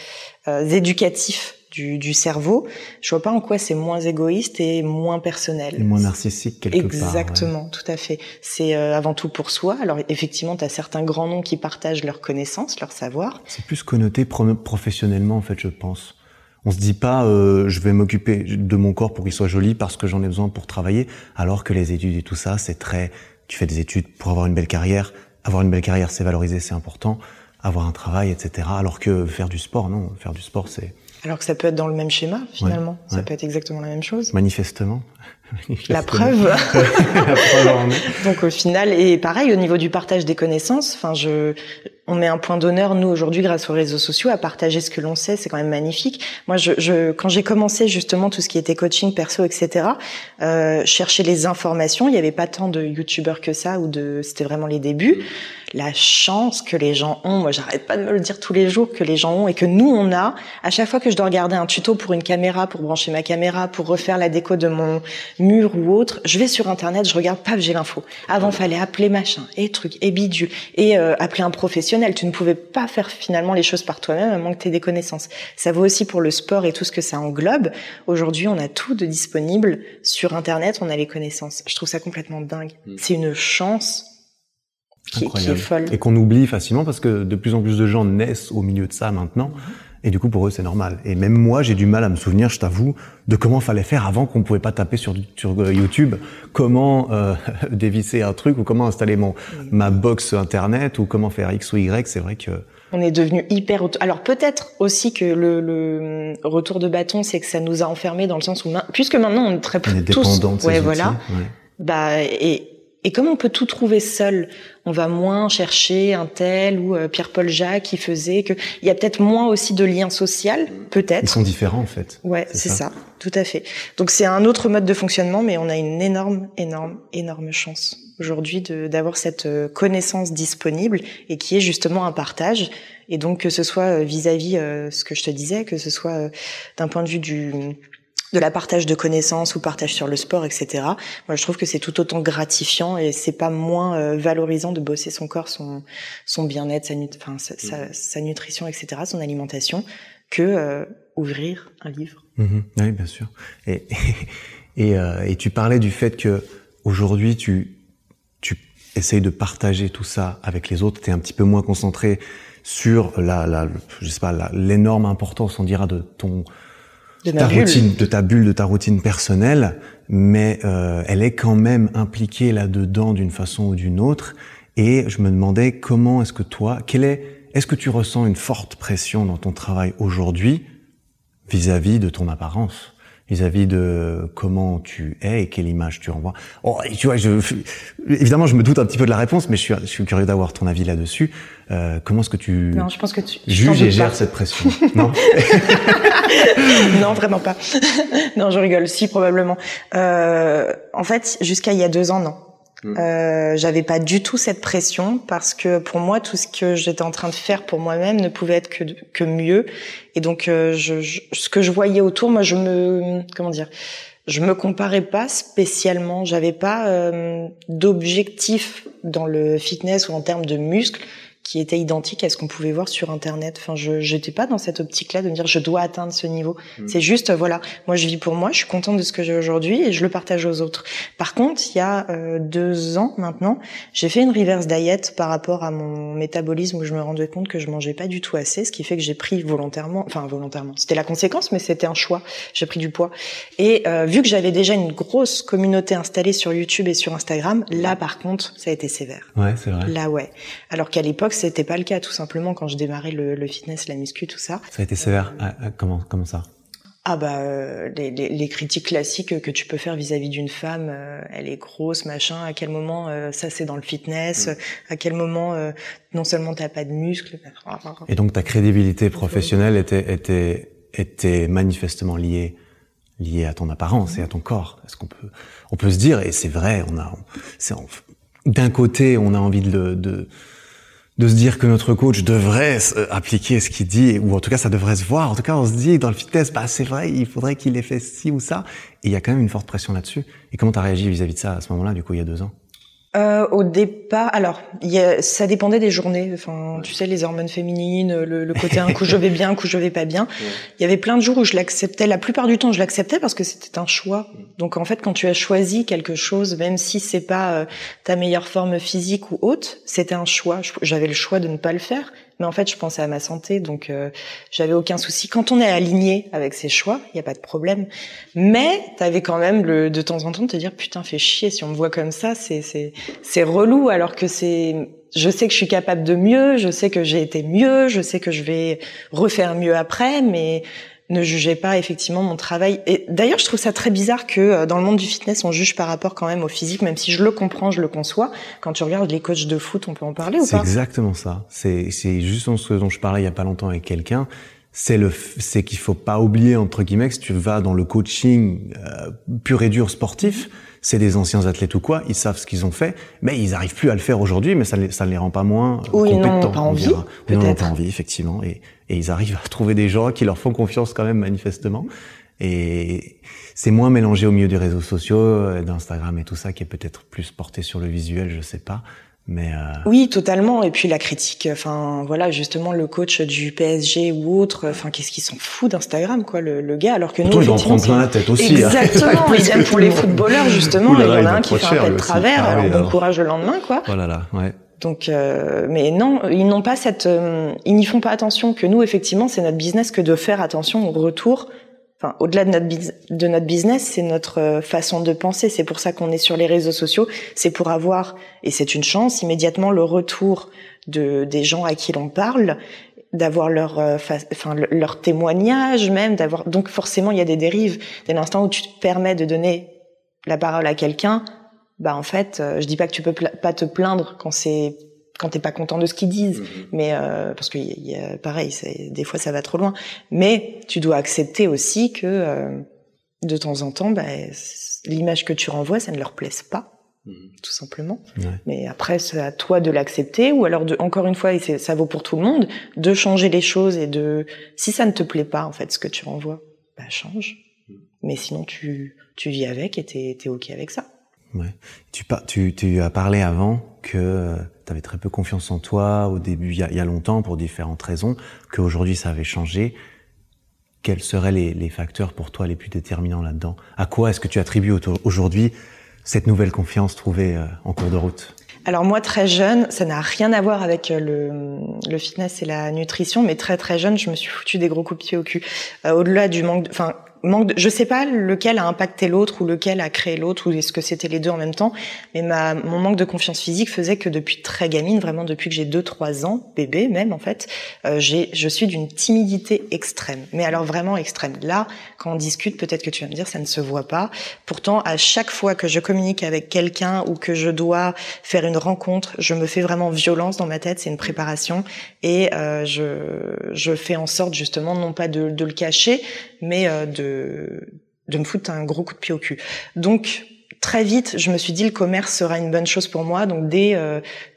S2: éducatif du, du, cerveau, je vois pas en quoi c'est moins égoïste et moins personnel.
S1: Et moins narcissique quelque
S2: Exactement,
S1: part.
S2: Exactement, tout à fait. C'est avant tout pour soi. Alors effectivement, tu as certains grands noms qui partagent leurs connaissances, leur savoir.
S1: C'est plus connoté professionnellement en fait, je pense. On se dit pas euh, je vais m'occuper de mon corps pour qu'il soit joli parce que j'en ai besoin pour travailler, alors que les études et tout ça, c'est très. Tu fais des études pour avoir une belle carrière. Avoir une belle carrière, c'est valorisé, c'est important. Avoir un travail, etc. Alors que faire du sport, non. Faire du sport, c'est.
S2: Alors que ça peut être dans le même schéma, finalement. Ouais, ça ouais. peut être exactement la même chose.
S1: Manifestement. <laughs>
S2: La preuve. la preuve Donc au final, et pareil au niveau du partage des connaissances. Enfin, je, on met un point d'honneur nous aujourd'hui grâce aux réseaux sociaux à partager ce que l'on sait. C'est quand même magnifique. Moi, je, je, quand j'ai commencé justement tout ce qui était coaching perso, etc. Euh, chercher les informations. Il n'y avait pas tant de youtubeurs que ça ou de. C'était vraiment les débuts. La chance que les gens ont. Moi, j'arrête pas de me le dire tous les jours que les gens ont et que nous on a. À chaque fois que je dois regarder un tuto pour une caméra, pour brancher ma caméra, pour refaire la déco de mon mur ou autre, je vais sur internet, je regarde, paf, j'ai l'info. Avant, fallait appeler machin, et truc, et bidule, et euh, appeler un professionnel. Tu ne pouvais pas faire finalement les choses par toi-même à moins que tu aies des connaissances. Ça vaut aussi pour le sport et tout ce que ça englobe. Aujourd'hui, on a tout de disponible sur internet, on a les connaissances. Je trouve ça complètement dingue. Mm. C'est une chance qui, qui, est folle.
S1: Et qu'on oublie facilement parce que de plus en plus de gens naissent au milieu de ça maintenant. Mm -hmm. Et du coup, pour eux, c'est normal. Et même moi, j'ai du mal à me souvenir, je t'avoue, de comment fallait faire avant qu'on pouvait pas taper sur, sur YouTube, comment euh, <laughs> dévisser un truc ou comment installer mon ma box internet ou comment faire X ou Y. C'est vrai que
S2: on est devenu hyper. Alors peut-être aussi que le, le, retour de bâton, c'est que ça nous a enfermés dans le sens où puisque maintenant on est très
S1: on est
S2: tous,
S1: ouais,
S2: voilà.
S1: Ouais.
S2: Bah et et comme on peut tout trouver seul, on va moins chercher un tel ou euh, Pierre-Paul Jacques qui faisait que il y a peut-être moins aussi de liens social, peut-être.
S1: Ils sont différents en fait.
S2: Ouais, c'est ça. ça. tout à fait. Donc c'est un autre mode de fonctionnement, mais on a une énorme, énorme, énorme chance aujourd'hui d'avoir cette euh, connaissance disponible et qui est justement un partage. Et donc que ce soit vis-à-vis -vis, ce que je te disais, que ce soit euh, d'un point de vue du de la partage de connaissances ou partage sur le sport, etc. Moi, je trouve que c'est tout autant gratifiant et c'est pas moins euh, valorisant de bosser son corps, son son bien-être, sa, enfin, sa, sa, sa, nutrition, etc., son alimentation, que euh, ouvrir un livre.
S1: Mmh, oui, bien sûr. Et <laughs> et, euh, et tu parlais du fait que aujourd'hui tu tu essayes de partager tout ça avec les autres. Tu es un petit peu moins concentré sur la, la je sais pas l'énorme importance, on dira, de ton
S2: de
S1: ta
S2: bulle.
S1: routine, de ta bulle, de ta routine personnelle, mais euh, elle est quand même impliquée là-dedans d'une façon ou d'une autre. Et je me demandais comment est-ce que toi, quelle est, est-ce que tu ressens une forte pression dans ton travail aujourd'hui vis-à-vis de ton apparence? Vis-à-vis de comment tu es et quelle image tu renvoies. Oh, tu vois, je, évidemment, je me doute un petit peu de la réponse, mais je suis, je suis curieux d'avoir ton avis là-dessus. Euh, comment est-ce que tu,
S2: non, je pense que tu
S1: juges et gères cette pression? <laughs> Non, <laughs>
S2: non, vraiment pas. <laughs> non, je rigole. Si, probablement. Euh, en fait, jusqu'à il y a deux ans, non. Mm. Euh, j'avais pas du tout cette pression parce que pour moi tout ce que j'étais en train de faire pour moi-même ne pouvait être que que mieux. Et donc euh, je, ce que je voyais autour moi je me comment dire je me comparais pas spécialement. J'avais pas euh, d'objectif dans le fitness ou en termes de muscles qui était identique à ce qu'on pouvait voir sur internet. Enfin, je j'étais pas dans cette optique-là de me dire je dois atteindre ce niveau. Mm. C'est juste voilà, moi je vis pour moi, je suis contente de ce que j'ai aujourd'hui et je le partage aux autres. Par contre, il y a euh, deux ans maintenant, j'ai fait une reverse diet par rapport à mon métabolisme où je me rendais compte que je mangeais pas du tout assez, ce qui fait que j'ai pris volontairement, enfin volontairement, c'était la conséquence, mais c'était un choix. J'ai pris du poids et euh, vu que j'avais déjà une grosse communauté installée sur YouTube et sur Instagram, là par contre, ça a été sévère.
S1: Ouais, c'est vrai.
S2: Là ouais. Alors qu'à l'époque c'était pas le cas, tout simplement, quand je démarrais le, le, fitness, la muscu, tout ça.
S1: Ça a été sévère. Ah, ah, comment, comment ça?
S2: Ah bah euh, les, les, les, critiques classiques que tu peux faire vis-à-vis d'une femme, euh, elle est grosse, machin. À quel moment euh, ça c'est dans le fitness? Mm. À quel moment non seulement t'as pas de muscles
S1: Et donc ta crédibilité professionnelle était était était manifestement liée liée à ton apparence et à ton corps. Est-ce qu'on peut on peut se dire et c'est vrai, on a c'est d'un côté on a envie de, de de se dire que notre coach devrait appliquer ce qu'il dit, ou en tout cas ça devrait se voir. En tout cas, on se dit dans le fitness, bah c'est vrai, il faudrait qu'il ait fait ci ou ça. Et il y a quand même une forte pression là-dessus. Et comment tu as réagi vis-à-vis de ça à ce moment-là, du coup, il y a deux ans?
S2: Euh, au départ, alors y a, ça dépendait des journées. Enfin, tu sais, les hormones féminines, le, le côté un coup je vais bien, un coup je vais pas bien. Il y avait plein de jours où je l'acceptais. La plupart du temps, je l'acceptais parce que c'était un choix. Donc en fait, quand tu as choisi quelque chose, même si c'est pas euh, ta meilleure forme physique ou haute, c'était un choix. J'avais le choix de ne pas le faire mais en fait je pensais à ma santé donc euh, j'avais aucun souci. Quand on est aligné avec ses choix il y a pas de problème. Mais t'avais quand même le de temps en temps de te dire putain fais chier si on me voit comme ça c'est c'est c'est relou alors que c'est je sais que je suis capable de mieux je sais que j'ai été mieux je sais que je vais refaire mieux après mais ne jugez pas effectivement mon travail. Et d'ailleurs, je trouve ça très bizarre que euh, dans le monde du fitness, on juge par rapport quand même au physique, même si je le comprends, je le conçois. Quand tu regardes les coachs de foot, on peut en parler ou
S1: pas? C'est exactement ça. C'est juste ce dont je parlais il y a pas longtemps avec quelqu'un. C'est le c'est qu'il faut pas oublier entre guillemets que si tu vas dans le coaching euh, pur et dur sportif c'est des anciens athlètes ou quoi, ils savent ce qu'ils ont fait, mais ils arrivent plus à le faire aujourd'hui, mais ça, ça ne les rend pas moins
S2: Ou
S1: compétents.
S2: Ils n'ont pas envie,
S1: Ils n'ont pas envie, effectivement, et, et ils arrivent à trouver des gens qui leur font confiance quand même manifestement. Et c'est moins mélangé au milieu des réseaux sociaux, euh, d'Instagram et tout ça, qui est peut-être plus porté sur le visuel, je sais pas. Mais euh...
S2: Oui, totalement. Et puis la critique, enfin voilà, justement le coach du PSG ou autre, enfin qu'est-ce qu'ils s'en fout d'Instagram, quoi, le, le, gars, alors que nous,
S1: il en prend plein la tête aussi.
S2: Hein. Exactement. <laughs> Idem pour les footballeurs justement. il y en a un qui fait un peu de travers. Ah, alors bon courage le lendemain, quoi.
S1: Oh là là, ouais.
S2: Donc, euh, mais non, ils n'ont pas cette, euh, ils n'y font pas attention. Que nous, effectivement, c'est notre business que de faire attention au retour enfin au-delà de notre de notre business, c'est notre euh, façon de penser. C'est pour ça qu'on est sur les réseaux sociaux. C'est pour avoir et c'est une chance immédiatement le retour de des gens à qui l'on parle, d'avoir leur euh, enfin leur témoignage même, d'avoir donc forcément il y a des dérives. Dès l'instant où tu te permets de donner la parole à quelqu'un, bah en fait, euh, je dis pas que tu peux pas te plaindre quand c'est quand t'es pas content de ce qu'ils disent, mm-hmm. mais euh, parce que y a, pareil, des fois ça va trop loin. Mais tu dois accepter aussi que euh, de temps en temps, bah, l'image que tu renvoies, ça ne leur plaise pas, mm-hmm. tout simplement. Mais après, c'est à toi de l'accepter, ou alors de, encore une fois, et ça vaut pour tout le monde, de changer les choses et de, si ça ne te plaît pas en fait, ce que tu renvoies, bah change. Mm. Mais sinon, tu tu vis avec et t'es es ok avec ça.
S1: Tu, as parlé avant que tu avais très peu confiance en toi au début, il y a, longtemps, pour différentes raisons, qu'aujourd'hui ça avait changé. Quels seraient les, facteurs pour toi les plus déterminants là-dedans? À quoi est-ce que tu attribues aujourd'hui cette nouvelle confiance trouvée euh, en cours de route?
S2: Alors moi très jeune, ça n'a rien à voir avec euh, le, le, fitness et la nutrition, mais très très jeune, je me suis foutu des gros coups de pied au cul. Euh, au-delà du manque, enfin manque de, je sais pas lequel a impacté l'autre ou lequel a créé l'autre ou est-ce que c'était les deux en même temps, mais ma, mon manque de confiance physique faisait que depuis très gamine, vraiment depuis que j'ai 2-3 ans, bébé même en fait, euh, j'ai, je suis d'une timidité extrême, mais alors vraiment extrême. Là, quand on discute, peut-être que tu vas me dire ça ne se voit pas. Pourtant, à chaque fois que je communique avec quelqu'un ou que je dois faire une rencontre, je me fais vraiment violence dans ma tête, c'est une préparation et euh, je, je fais en sorte justement non pas de, de le cacher, mais euh, de, de me foutre un gros coup de pied au cul. Donc, très vite, je me suis dit le commerce sera une bonne chose pour moi. Donc dès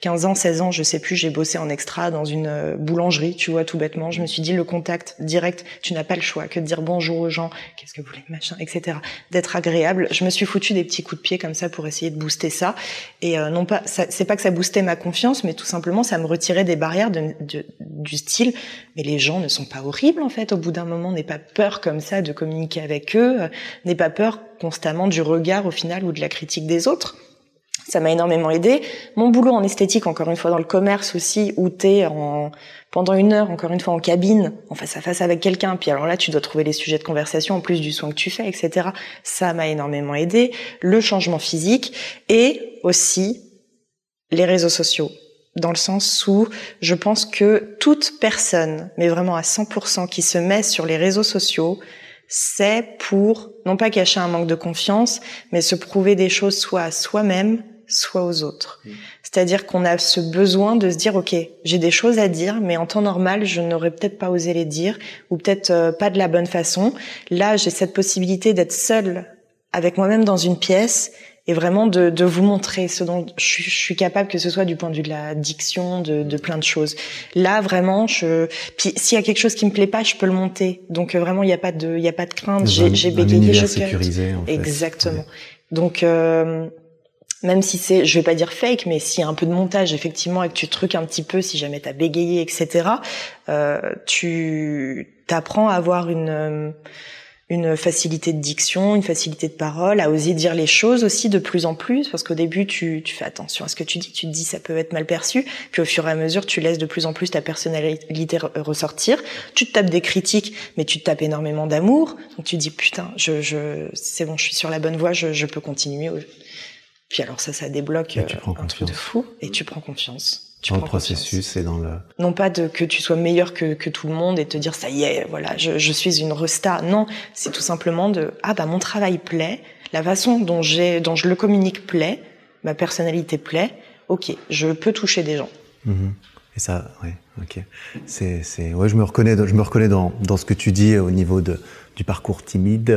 S2: 15 euh, ans, 16 ans, je sais plus, j'ai bossé en extra dans une euh, boulangerie, tu vois, tout bêtement. Je me suis dit le contact direct, tu n'as pas le choix que de dire bonjour aux gens, qu'est-ce que vous voulez, machin, etc. D'être agréable. Je me suis foutu des petits coups de pied comme ça pour essayer de booster ça. Et euh, non pas, c'est pas que ça boostait ma confiance, mais tout simplement ça me retirait des barrières de, du style. Mais les gens ne sont pas horribles en fait. Au bout d'un moment, n'aie pas peur comme ça de communiquer avec eux, n'aie pas peur constamment du regard au final ou de la critique des autres. Ça m'a énormément aidé. Mon boulot en esthétique, encore une fois dans le commerce aussi, où t'es en pendant une heure, encore une fois en cabine, en face à face avec quelqu'un. Puis alors là, tu dois trouver les sujets de conversation en plus du soin que tu fais, etc. Ça m'a énormément aidé. Le changement physique et aussi les réseaux sociaux dans le sens où je pense que toute personne, mais vraiment à 100%, qui se met sur les réseaux sociaux, c'est pour non pas cacher un manque de confiance, mais se prouver des choses soit à soi-même, soit aux autres. Mmh. C'est-à-dire qu'on a ce besoin de se dire, OK, j'ai des choses à dire, mais en temps normal, je n'aurais peut-être pas osé les dire, ou peut-être euh, pas de la bonne façon. Là, j'ai cette possibilité d'être seule avec moi-même dans une pièce et vraiment de, de, vous montrer ce dont je, suis capable, que ce soit du point de vue de la diction, de, de plein de choses. Là, vraiment, je. Puis s'il y a quelque chose qui me plaît pas, je peux le monter. Donc euh, vraiment, il n'y a pas de, il y a pas de crainte. J'ai, j'ai bégayé, je
S1: sécurisé, en
S2: fait. Exactement. Donc euh, même si c'est, je vais pas dire fake, mais s'il y a un peu de montage effectivement et que tu truques un petit peu, si jamais t'as bégayé, etc. Euh, tu t'apprends à avoir une euh, une facilité de diction, une facilité de parole, à oser dire les choses aussi de plus en plus, parce qu'au début tu, tu fais attention à ce que tu dis, tu te dis ça peut être mal perçu, puis au fur et à mesure tu laisses de plus en plus ta personnalité ressortir, tu te tapes des critiques, mais tu te tapes énormément d'amour, donc tu te dis putain, je, je, c'est bon, je suis sur la bonne voie, je, je peux continuer. Puis alors ça, ça débloque euh, un truc de fou, et tu prends confiance
S1: dans le processus et dans le
S2: non pas de que tu sois meilleur que, que tout le monde et te dire ça y est voilà je, je suis une resta. Non c'est tout simplement de ah bah mon travail plaît la façon dont j'ai dont je le communique plaît ma personnalité plaît ok je peux toucher des gens.
S1: Mm-hmm. et ça ouais ok. C'est c'est ouais je me reconnais je me reconnais dans dans ce que tu dis au niveau de du parcours timide.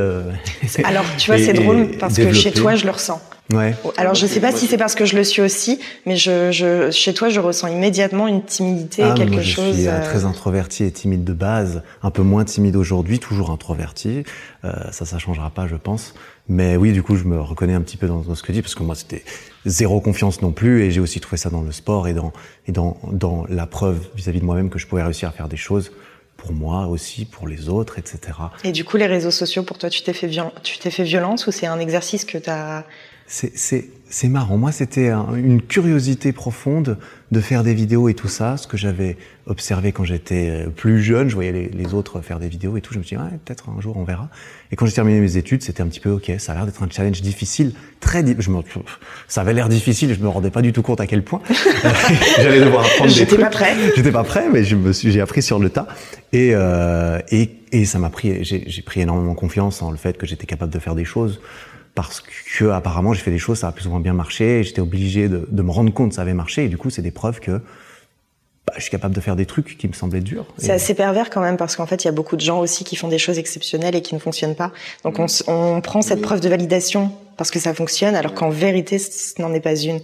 S2: Alors tu vois c'est drôle parce que chez toi je le ressens
S1: Ouais.
S2: Alors je sais pas si c'est parce que je le suis aussi, mais je, je chez toi je ressens immédiatement une timidité,
S1: ah,
S2: quelque
S1: moi, je
S2: chose.
S1: Suis euh, très introverti et timide de base, un peu moins timide aujourd'hui, toujours introverti. Euh, ça, ça changera pas, je pense. Mais oui, du coup, je me reconnais un petit peu dans, ce que tu dis parce que moi c'était zéro confiance non plus, et j'ai aussi trouvé ça dans le sport et dans et dans dans la preuve vis-à-vis -vis de moi-même que je pouvais réussir à faire des choses pour moi aussi, pour les autres, etc.
S2: Et du coup, les réseaux sociaux, pour toi, tu t'es fait, tu t'es fait violence ou c'est un exercice que tu as
S1: c'est marrant. Moi, c'était une curiosité profonde de faire des vidéos et tout ça, ce que j'avais observé quand j'étais euh, plus jeune. Je voyais les, les, autres faire des vidéos et tout. Je me suis dit, ouais, peut-être un jour on verra. Et quand j'ai terminé mes études, c'était un petit peu ok. Ça a l'air d'être un challenge difficile, très. Je me, ça avait l'air difficile. Je me rendais pas du tout compte à quel point. <laughs> <laughs> J'allais devoir apprendre des trucs.
S2: J'étais pas prêt.
S1: J'étais pas prêt, mais je me suis, j'ai appris sur le tas. Et euh, et, et ça m'a pris. J'ai pris énormément confiance en le fait que j'étais capable de faire des choses parce que apparemment j'ai fait des choses, ça a plus ou moins bien marché, j'étais obligé de, de, me rendre compte que ça avait marché, et du coup c'est des preuves que bah, je suis capable de faire des trucs qui me semblaient durs.
S2: C'est assez pervers quand même, parce qu'en fait il y a beaucoup de gens aussi qui font des choses exceptionnelles et qui ne fonctionnent pas. Donc on, on prend cette preuve de validation parce que ça fonctionne, alors qu'en vérité, ce n'en est pas une.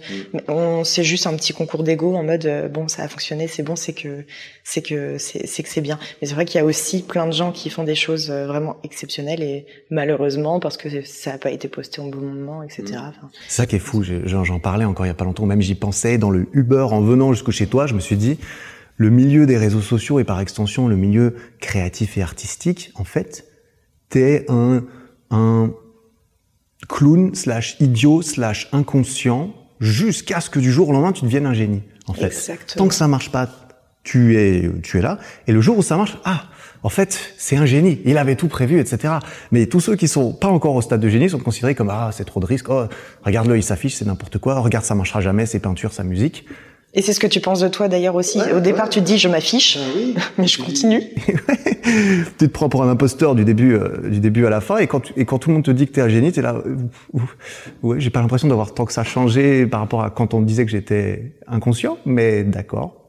S2: On c'est juste un petit concours d'ego en mode euh, bon, ça a fonctionné, c'est bon, c'est que c'est que c'est que c'est bien. Mais c'est vrai qu'il y a aussi plein de gens qui font des choses euh, vraiment exceptionnelles et malheureusement parce que ça n'a pas été posté au bon moment, etc. Mm. Enfin,
S1: c'est ça qui est fou. J'en parlais encore il y a pas longtemps. Même j'y pensais dans le Uber en venant jusqu'au chez toi. Je me suis dit le milieu des réseaux sociaux et par extension le milieu créatif et artistique, en fait, t'es un un clown slash idiot slash inconscient jusqu'à ce que du jour au lendemain tu deviennes un génie en fait.
S2: Exactement.
S1: Tant que ça marche pas, tu es, tu es là. Et le jour où ça marche, ah, en fait, c'est un génie. Il avait tout prévu, etc. Mais tous ceux qui sont pas encore au stade de génie sont considérés comme ah, c'est trop de risques. Oh, regarde-le, il s'affiche, c'est n'importe quoi. Regarde, ça marchera jamais, ses peintures, sa musique.
S2: Et c'est ce que tu penses de toi d'ailleurs aussi. Au départ, tu te dis je m'affiche, ah <laughs> mais je continue. <laughs>
S1: tu te prends pour un imposteur du début, euh, du début à la fin, et quand, et quand tout le monde te dit que t'es un génie, t'es là. Euh, ouais, j'ai pas l'impression d'avoir tant que ça changé par rapport à quand on me disait que j'étais inconscient, mais d'accord.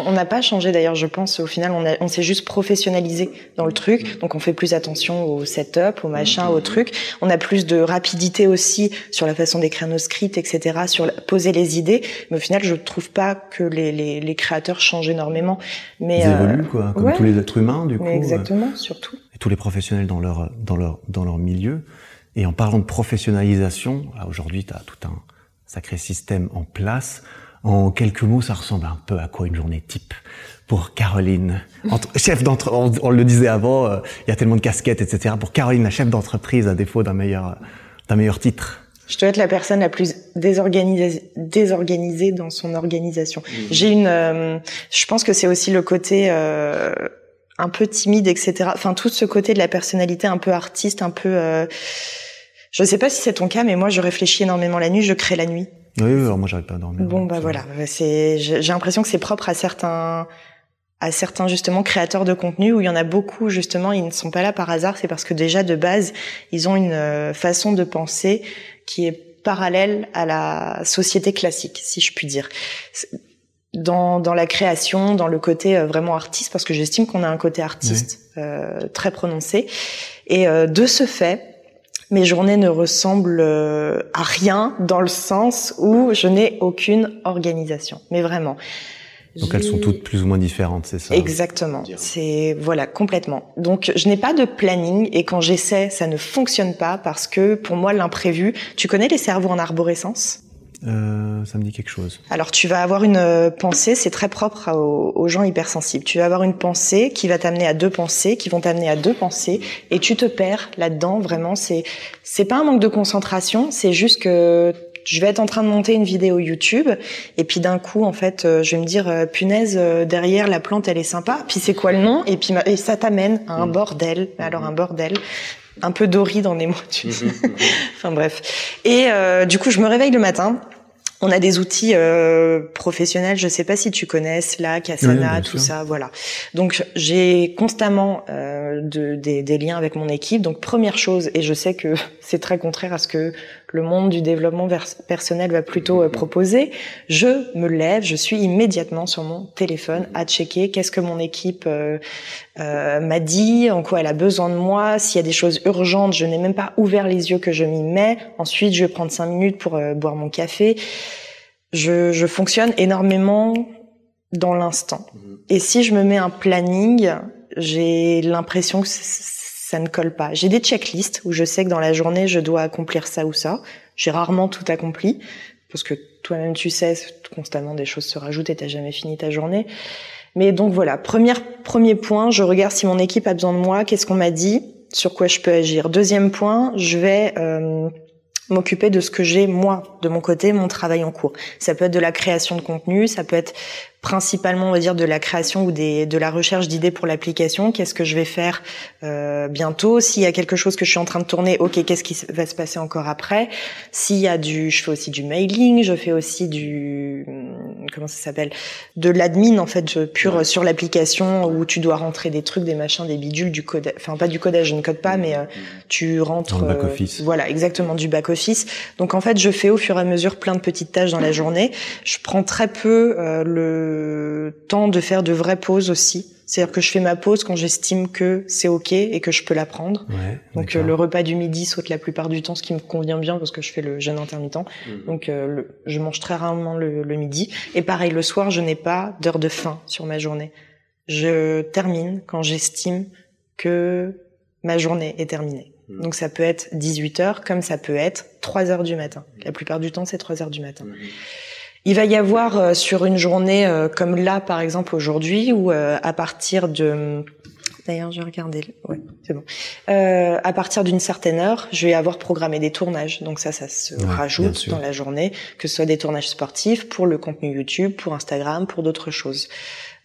S2: On n'a pas changé d'ailleurs, je pense. Au final, on, on s'est juste professionnalisé dans le truc. Donc, on fait plus attention au setup, au machin, au truc. On a plus de rapidité aussi sur la façon d'écrire nos scripts, etc., sur poser les idées. Mais au final, je trouve pas que les, les, les créateurs changent énormément. Mais
S1: Ils évoluent, euh, quoi, comme tous les êtres humains, du coup.
S2: exactement, surtout.
S1: Et tous les professionnels dans leur dans leur dans leur milieu. Et en parlant de professionnalisation, aujourd'hui, tu as tout un sacré système en place. En quelques mots, ça ressemble un peu à quoi une journée type pour Caroline, chef d'entreprise. On, le disait avant, euh, il y a tellement de casquettes, etc. Pour Caroline, la chef d'entreprise, à défaut d'un meilleur, d'un meilleur titre.
S2: Je dois être la personne la plus désorganisée, désorganisée dans son organisation. Mmh. J'ai une, euh, je pense que c'est aussi le côté euh, un peu timide, etc. Enfin, tout ce côté de la personnalité un peu artiste, un peu. je ne sais pas si c'est ton cas, mais moi, je réfléchis énormément la nuit, je crée la nuit.
S1: Oui, alors moi j'arrive pas à dormir.
S2: Bon bah voilà, c'est j'ai l'impression que c'est propre à certains à certains justement créateurs de contenu où il y en a beaucoup justement ils ne sont pas là par hasard, c'est parce que déjà de base, ils ont une euh, façon de penser qui est parallèle à la société classique, si je puis dire. Dans, dans la création, dans le côté euh, vraiment artiste, parce que j'estime qu'on a un côté artiste euh, très prononcé. Et euh, de ce fait, mes journées ne ressemblent euh, à rien dans le sens où je n'ai aucune organisation. Mais vraiment.
S1: Donc elles sont toutes plus ou moins différentes, c'est ça?
S2: Exactement. C'est voilà complètement. Donc je n'ai pas de planning et quand j'essaie, ça ne fonctionne pas parce que pour moi l'imprévu. Tu connais les cerveaux en arborescence?
S1: Euh, ça me dit quelque chose.
S2: Alors tu vas avoir une euh, pensée, c'est très propre aux, gens hypersensibles. Tu vas avoir une pensée qui va t'amener à deux pensées, qui vont t'amener à deux pensées, et tu te perds là-dedans. Vraiment, c'est c'est pas un manque de concentration, c'est juste que je vais être en train de monter une vidéo YouTube et puis d'un coup en fait euh, je vais me dire punaise derrière la plante elle est sympa puis c'est quoi le nom? Et puis et ça t'amène à un mm. bordel alors un bordel un peu Dory dans les mots, tu sais. <laughs> enfin bref. Et euh, du coup, je me réveille le matin. On a des outils euh, professionnels, je sais pas si tu connais Slack, Asana, tout ça, voilà. Donc j'ai constamment euh, de, des, des, liens avec mon équipe. Donc première chose, et je sais que <laughs> c'est très contraire à ce que le monde du développement personnel va plutôt euh, proposer, je me lève, je suis immédiatement sur mon téléphone à checker qu'est-ce que mon équipe euh, euh, m'a dit, en quoi elle a besoin de moi, s'il y a des choses urgentes, je n'ai même pas ouvert les yeux que je m'y mets. Ensuite, je vais prendre cinq minutes pour boire mon café. Je, je fonctionne énormément dans l'instant. Mhm. Et si je me mets un planning, j'ai l'impression que ça ne colle pas. J'ai des checklists où je sais que dans la journée, je dois accomplir ça ou ça. J'ai rarement tout accompli, parce que toi-même, tu sais, constamment des choses se rajoutent et t'as jamais fini ta journée. Mais donc voilà, premier, premier point, je regarde si mon équipe a besoin de moi, qu'est-ce qu'on m'a dit, sur quoi je peux agir. Deuxième point, je vais... Euh, m'occuper de ce que j'ai moi de mon côté mon travail en cours ça peut être de la création de contenu ça peut être principalement on va dire de la création ou des, de la recherche d'idées pour l'application. Qu'est-ce que je vais faire euh, bientôt? S'il y a quelque chose que je suis en train de tourner, ok, qu'est-ce qui va se passer encore après? S'il y a du, je fais aussi du mailing, je fais aussi du hum, comment ça s'appelle? De l'admin en fait, pur sur l'application où tu dois rentrer des trucs, des machins, des bidules, du code, enfin pas du codage, je ne code pas, mais euh, tu rentres.
S1: Dans le back office.
S2: Euh, voilà, exactement du back office. Donc en fait, je fais au fur et à mesure plein de petites tâches dans la journée. Je prends très peu euh, le temps de faire de vraies pauses aussi. C'est-à-dire que je fais ma pause quand j'estime que c'est ok et que je peux la prendre. Donc euh, le repas du midi saute la plupart du temps, ce qui me convient bien parce que je fais le jeûne intermittent. Mhm. Donc euh, je mange très rarement le, midi. Et pareil, le soir, je n'ai pas d'heure de faim sur ma journée. Je termine quand j'estime que ma journée est terminée. Mhm. Donc ça peut être 18 heures, comme ça peut être 3 heures du matin. La plupart du temps, c'est 3 heures du matin. Mhm. Il va y avoir euh, sur une journée euh, comme là par exemple aujourd'hui où euh, à partir de D'ailleurs, je vais regarder. Ouais. c'est bon. Euh, à partir d'une certaine heure, je vais avoir programmé des tournages. Donc ça, ça se rajoute dans la journée, que ce soit des tournages sportifs pour le contenu YouTube, pour Instagram, pour d'autres choses.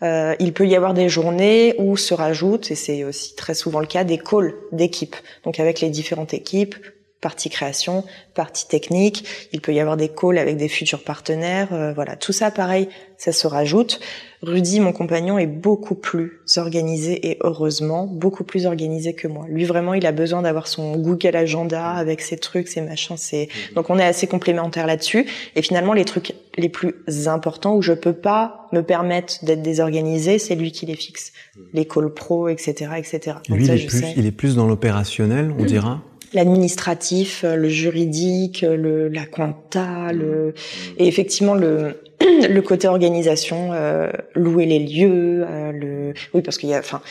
S2: Euh, il peut y avoir des journées où se rajoutent, et c'est aussi très souvent le cas, des calls d'équipe. Donc avec les différentes équipes, partie création, partie technique. Il peut y avoir des calls avec des futurs partenaires. Euh, voilà, tout ça, pareil, ça se rajoute. Rudy, mon compagnon, est beaucoup plus organisé et heureusement beaucoup plus organisé que moi. Lui, vraiment, il a besoin d'avoir son Google Agenda avec ses trucs, ses machins. C'est donc on est assez complémentaires là-dessus. Et finalement, les trucs les plus importants où je peux pas me permettre d'être désorganisé, c'est lui qui les fixe. Les calls pro, etc., etc.
S1: Lui, il, est plus, il est plus dans l'opérationnel, on dira?
S2: L'administratif, le juridique, le, la compta, le, et effectivement le, <clears throat> le côté organisation, euh, louer les lieux, euh, le, oui parce qu'il y a, enfin,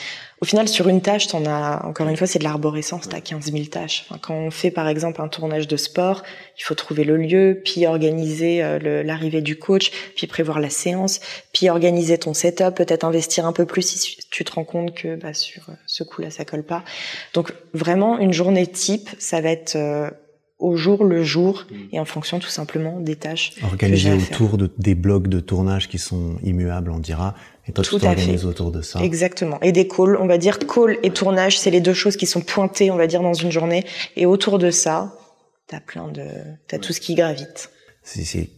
S2: au final, sur une tâche, t'en as, encore une fois, c'est de l'arborescence, t'as 15 000 tâches. quand on fait, par exemple, un tournage de sport, il faut trouver le lieu, puis organiser euh, l'arrivée du coach, puis prévoir la séance, puis organiser ton setup, peut-être investir un peu plus si tu te rends compte que bah, sur euh, ce coup-là, ça colle pas. Donc, vraiment, une journée type, ça va être euh, au jour le jour mm. et en fonction tout simplement des tâches.
S1: Organiser autour de, des blocs de tournage qui sont immuables, on dira, et toi, Tout tu t'organises autour de ça.
S2: Exactement. Et des calls, on va dire call et tournage, c'est les deux choses qui sont pointées, on va dire, dans une journée. Et autour de ça, t'as plein de, t'as tout ce qui gravite.
S1: C'est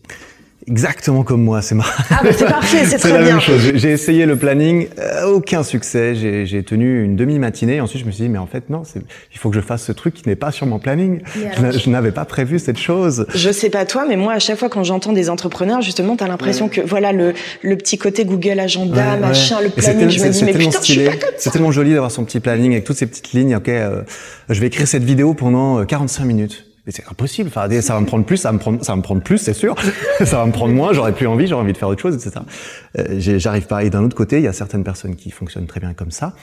S1: Exactement comme moi, c'est marrant.
S2: Ah bah c'est parfait, <laughs> c'est très
S1: la
S2: bien.
S1: Même chose. J'ai essayé le planning, euh, aucun succès. J'ai tenu une demi-matinée. Ensuite, je me suis dit, mais en fait, non, il faut que je fasse ce truc qui n'est pas sur mon planning. Je, n'avais pas prévu cette chose.
S2: Je sais pas toi, mais moi, à chaque fois quand j'entends des entrepreneurs, justement, t'as l'impression que voilà le, le petit côté Google Agenda, machin, le planning. Je me dis, mais putain, stylé.
S1: C'est tellement joli d'avoir son petit planning avec toutes ces petites lignes. Ok, euh, je vais écrire cette vidéo pendant 45 euh, minutes mais c'est impossible. Enfin, ça va me prendre plus, ça va me prendre, ça va me prendre plus, c'est sûr. <laughs> ça va me prendre moins. J'aurais plus envie, j'aurais envie de faire autre chose, etc. Euh, J'arrive pas. Et d'un autre côté, il y a certaines personnes qui fonctionnent très bien comme ça.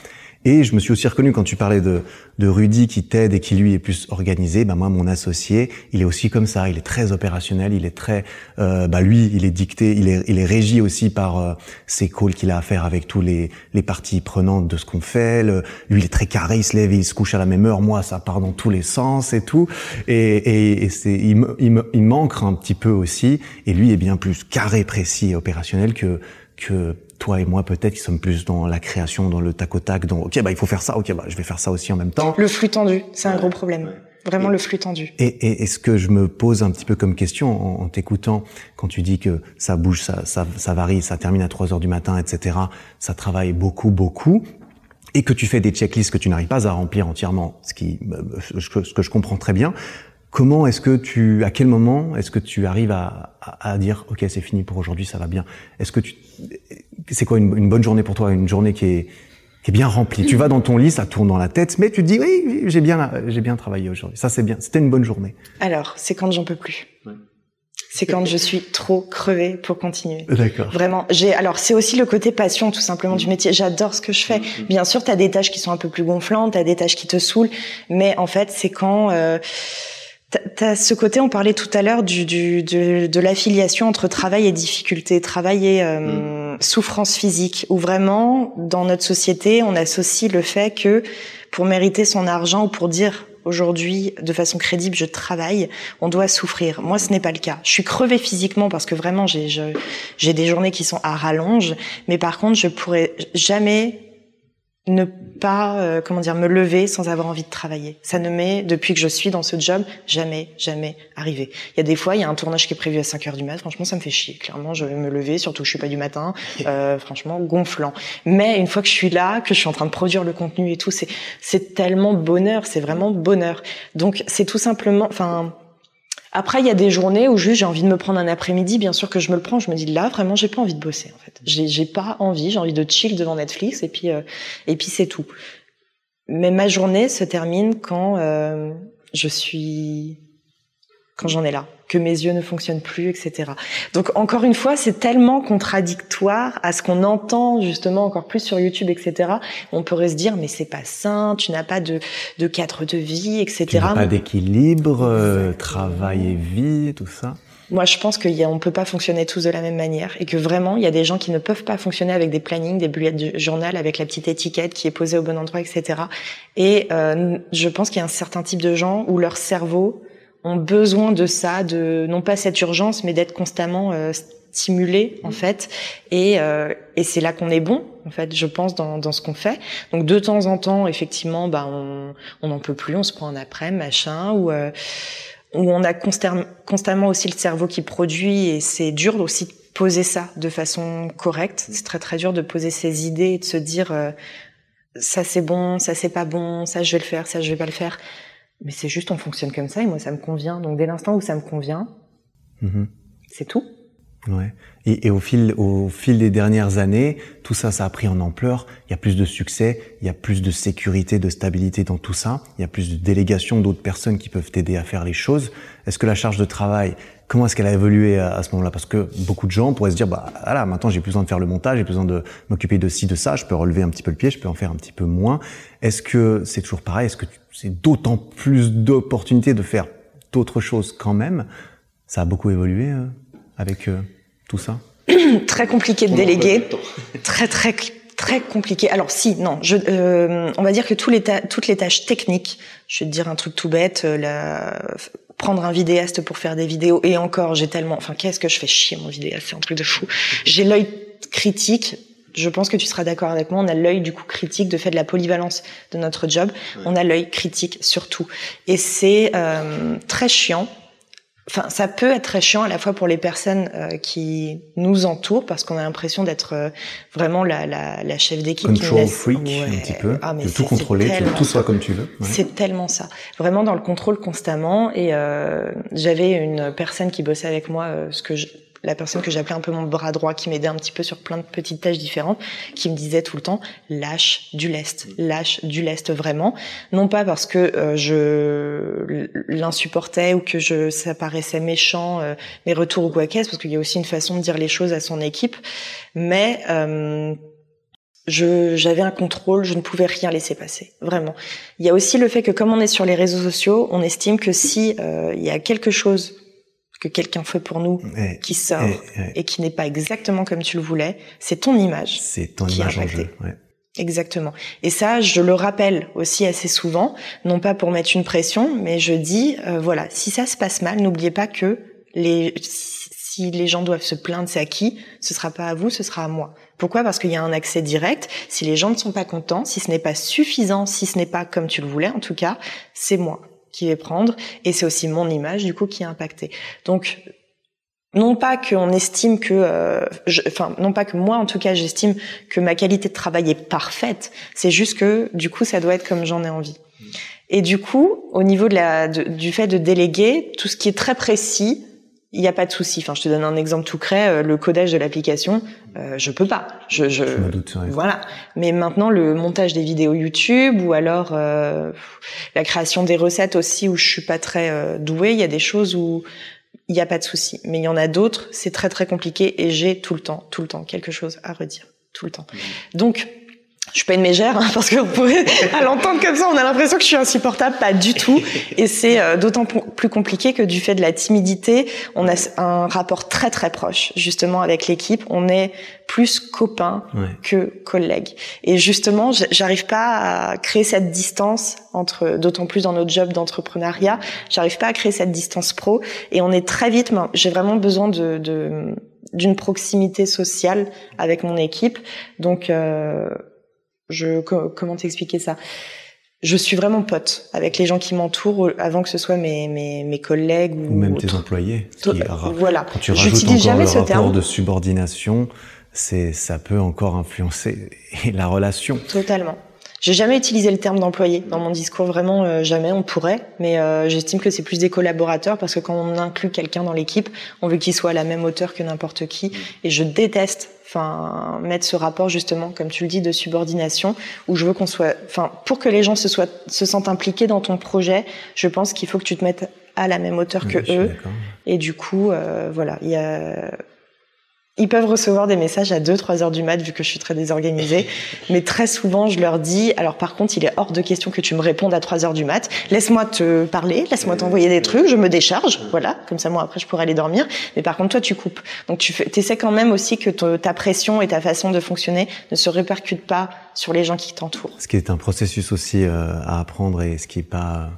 S1: Et je me suis aussi reconnu quand tu parlais de, de Rudy qui t'aide et qui lui est plus organisé. Bah moi, mon associé, il est aussi comme ça. Il est très opérationnel. Il est très, euh, bah lui, il est dicté, il est, il est régi aussi par euh, ses calls qu'il a à faire avec tous les, les parties prenantes de ce qu'on fait. Lui, il est très carré. Il se lève, et il se couche à la même heure. Moi, ça part dans tous les sens et tout. Et, et, et c'est, il, il, il manque un petit peu aussi. Et lui est bien plus carré, précis et opérationnel que que toi et moi peut-être qui sommes plus dans la création, dans le tac au tac, dans ok bah il faut faire ça, ok bah je vais faire ça aussi en même temps.
S2: Le flux tendu, c'est un gros problème. Vraiment le flux tendu.
S1: Et, et, et, ce que je me pose un petit peu comme question en, t'écoutant, quand tu dis que ça bouge, ça, ça, ça varie, ça termine à 3 heures du matin, etc., ça travaille beaucoup, beaucoup, et que tu fais des checklists que tu n'arrives pas à remplir entièrement, ce, qui, ce que je comprends très bien, Comment est-ce que tu, à quel moment est-ce que tu arrives à, à, à dire, ok, c'est fini pour aujourd'hui, ça va bien. Est-ce que tu, c'est quoi une, une, bonne journée pour toi, une journée qui est, qui est bien remplie? Tu vas dans ton lit, ça tourne dans la tête, mais tu te dis, oui, j'ai bien, j'ai bien travaillé aujourd'hui. Ça, c'est bien. C'était une bonne journée.
S2: Alors, c'est quand j'en peux plus. C'est quand je suis trop crevée pour continuer.
S1: D'accord.
S2: Vraiment. J'ai alors c'est aussi le côté passion tout simplement du métier. J'adore ce que je fais. Bien sûr, tu as des tâches qui sont un peu plus gonflantes, tu as des tâches qui te saoulent, mais en fait, c'est quand euh, T'as ce côté, on parlait tout à l'heure du, du, de, de l'affiliation entre travail et difficulté, travail et euh, mm. souffrance physique, où vraiment, dans notre société, on associe le fait que pour mériter son argent ou pour dire aujourd'hui de façon crédible je travaille, on doit souffrir. Moi, ce n'est pas le cas. Je suis crevée physiquement parce que vraiment j'ai j'ai des journées qui sont à rallonge, mais par contre, je pourrais jamais ne pas euh, comment dire me lever sans avoir envie de travailler. Ça ne m'est depuis que je suis dans ce job jamais jamais arrivé. Il y a des fois il y a un tournage qui est prévu à 5 heures du matin, franchement ça me fait chier. Clairement je vais me lever surtout que je suis pas du matin, <laughs> euh, franchement gonflant. Mais une fois que je suis là, que je suis en train de produire le contenu et tout, c'est c'est tellement bonheur, c'est vraiment bonheur. Donc c'est tout simplement enfin après, il y a des journées où juste j'ai envie de me prendre un après-midi. Bien sûr que je me le prends. Je me dis là, vraiment, j'ai pas envie de bosser. En fait, j'ai, pas envie. J'ai envie de chill devant Netflix et puis euh, et puis c'est tout. Mais ma journée se termine quand euh, je suis quand j'en ai là, que mes yeux ne fonctionnent plus, etc. Donc encore une fois, c'est tellement contradictoire à ce qu'on entend justement encore plus sur YouTube, etc. On pourrait se dire mais c'est pas sain, tu n'as pas de, de cadre de vie, etc. Tu
S1: n'as pas d'équilibre, euh, travail et vie, tout ça.
S2: moi, je pense qu'on ne peut pas fonctionner tous de la même manière et que vraiment, il y a des gens qui ne peuvent pas fonctionner avec des plannings, des bulletins de journal avec la petite étiquette qui est posée au bon endroit, etc. Et euh, je pense qu'il y a un certain type de gens où leur cerveau ont besoin de ça, de non pas cette urgence, mais d'être constamment euh, stimulé en fait. Et, euh, et c'est là qu'on est bon en fait, je pense dans, dans ce qu'on fait. Donc de temps en temps, effectivement, bah on on n'en peut plus, on se prend un après, machin ou euh, où on a constamment aussi le cerveau qui produit et c'est dur aussi de poser ça de façon correcte. C'est très très dur de poser ses idées et de se dire euh, ça c'est bon, ça c'est pas bon, ça je vais le faire, ça je vais pas le faire. Mais c'est juste on fonctionne comme ça et moi ça me convient. Donc dès l'instant où ça me convient, mm-hmm. c'est tout.
S1: Ouais. Et, et, au fil, au fil des dernières années, tout ça, ça a pris en ampleur. Il y a plus de succès, il y a plus de sécurité, de stabilité dans tout ça. Il y a plus de délégation d'autres personnes qui peuvent t'aider à faire les choses. Est-ce que la charge de travail, comment est-ce qu'elle a évolué à, ce moment-là? Parce que beaucoup de gens pourraient se dire, bah voilà, maintenant j'ai plus besoin de faire le montage, j'ai plus besoin de m'occuper de ci, de ça. Je peux relever un petit peu le pied, je peux en faire un petit peu moins. Est-ce que c'est toujours pareil? Est-ce que c'est d'autant plus d'opportunités de faire d'autres choses quand même? Ça a beaucoup évolué euh, avec euh, tout ça? <clears throat>
S2: Très compliqué de déléguer. très très très compliqué. Alors si, non, je, euh, on va dire que tous les toutes les tâches techniques, je vais te dire un truc tout bête, euh, la, prendre un vidéaste pour faire des vidéos, et encore, j'ai tellement, enfin, qu'est-ce que je fais chier mon vidéaste, c'est un truc de fou. J'ai l'œil critique. Je pense que tu seras d'accord avec moi. On a l'œil du coup critique de fait de la polyvalence de notre job. On a l'œil critique surtout, et c'est euh, très chiant enfin, ça peut être très chiant à la fois pour les personnes euh, qui nous entourent parce qu'on a l'impression d'être euh, vraiment la, la, la chef d'équipe.
S1: Control freak un petit peu, ah, de tout contrôler, que tout soit comme tu veux.
S2: C'est tellement ça, vraiment dans le contrôle constamment. Et euh, j'avais une personne qui bossait avec moi, ce que je, la personne que j'appelais un peu mon bras droit, qui m'aidait un petit peu sur plein de petites tâches différentes, qui me disait tout le temps lâche du lest, lâche du lest vraiment, non pas parce que euh, je l'insupportais ou que je ça paraissait méchant euh, mes retours ou quoi qu'est-ce, parce qu'il y a aussi une façon de dire les choses à son équipe, mais euh, j'avais un contrôle, je ne pouvais rien laisser passer, vraiment. Il y a aussi le fait que comme on est sur les réseaux sociaux, on estime que si il y a quelque chose que quelqu'un fait pour nous, qui sort et, qui n'est pas exactement comme tu le voulais, c'est ton image.
S1: C'est ton image en jeu.
S2: Exactement. Et ça, je le rappelle aussi assez souvent, non pas pour mettre une pression, mais je dis, euh, voilà, si ça se passe mal, n'oubliez pas que les, si les gens doivent se plaindre, c'est à qui? Ce sera pas à vous, ce sera à moi. Pourquoi? Parce qu'il y a un accès direct. Si les gens ne sont pas contents, si ce n'est pas suffisant, si ce n'est pas comme tu le voulais, en tout cas, c'est moi qui vais prendre, et c'est aussi mon image du coup qui est impactée. Donc non pas qu'on estime que, euh, enfin non pas que moi en tout cas j'estime que ma qualité de travail est parfaite. C'est juste que du coup ça doit être comme j'en ai envie. Et du coup, au niveau de la, du fait de déléguer, tout ce qui est très précis, il n'y a pas de souci. Enfin, je te donne un exemple tout concret. Euh, le codage de l'application, euh, je peux pas. Je, je, voilà. Mais maintenant, le montage des vidéos YouTube ou alors euh, la création des recettes aussi, où je suis pas très euh, douée. Il y a des choses où il n'y a pas de souci. Mais il y en a d'autres, c'est très très compliqué et j'ai tout le temps, tout le temps quelque chose à redire, tout le temps. Mmh. Donc je suis pas une mégère hein, parce que vous pouvez à l'entendre comme ça, on a l'impression que je suis insupportable, pas du tout. Et c'est euh, d'autant plus compliqué que du fait de la timidité, on a un rapport très très proche justement avec l'équipe. On est plus copains que collègues. Et justement, j'arrive pas à créer cette distance entre, d'autant plus dans notre job d'entrepreneuriat, j'arrive pas à créer cette distance pro. Et on est très vite. J'ai vraiment besoin de, de d'une proximité sociale avec mon équipe. Donc euh, je comment t'expliquer ça? Je suis vraiment pote avec les gens qui m'entourent avant que ce soit mes, mes, mes collègues
S1: ou, même tes employés.
S2: voilà.
S1: Quand tu rajoutes encore jamais le rapport de subordination, c'est ça peut encore influencer <laughs> la relation.
S2: Totalement. J'ai jamais utilisé le terme d'employé dans mon discours, vraiment euh, jamais. On pourrait, mais euh, j'estime que c'est plus des collaborateurs parce que quand on inclut quelqu'un dans l'équipe, on veut qu'il soit à la même hauteur que n'importe qui. Mm. Et je déteste, enfin, mettre ce rapport justement, comme tu le dis, de subordination, où je veux qu'on soit, enfin, pour que les gens se soient, se sentent impliqués dans ton projet, je pense qu'il faut que tu te mettes à la même hauteur que eux. Et du coup, euh, voilà, il y a ils peuvent recevoir des messages à 2-3 heures du mat vu que je suis très désorganisée. <laughs> Mais très souvent, je leur dis, alors par contre, il est hors de question que tu me répondes à 3 heures du mat. Laisse-moi te parler, laisse-moi t'envoyer des trucs, je me décharge. Voilà, comme ça, moi, après, je pourrais aller dormir. Mais par contre, toi, tu coupes. Donc, tu essaies quand même aussi que ta pression et ta façon de fonctionner ne se répercutent pas sur les gens qui t'entourent.
S1: Ce qui est un processus aussi euh, à apprendre et ce qui est pas,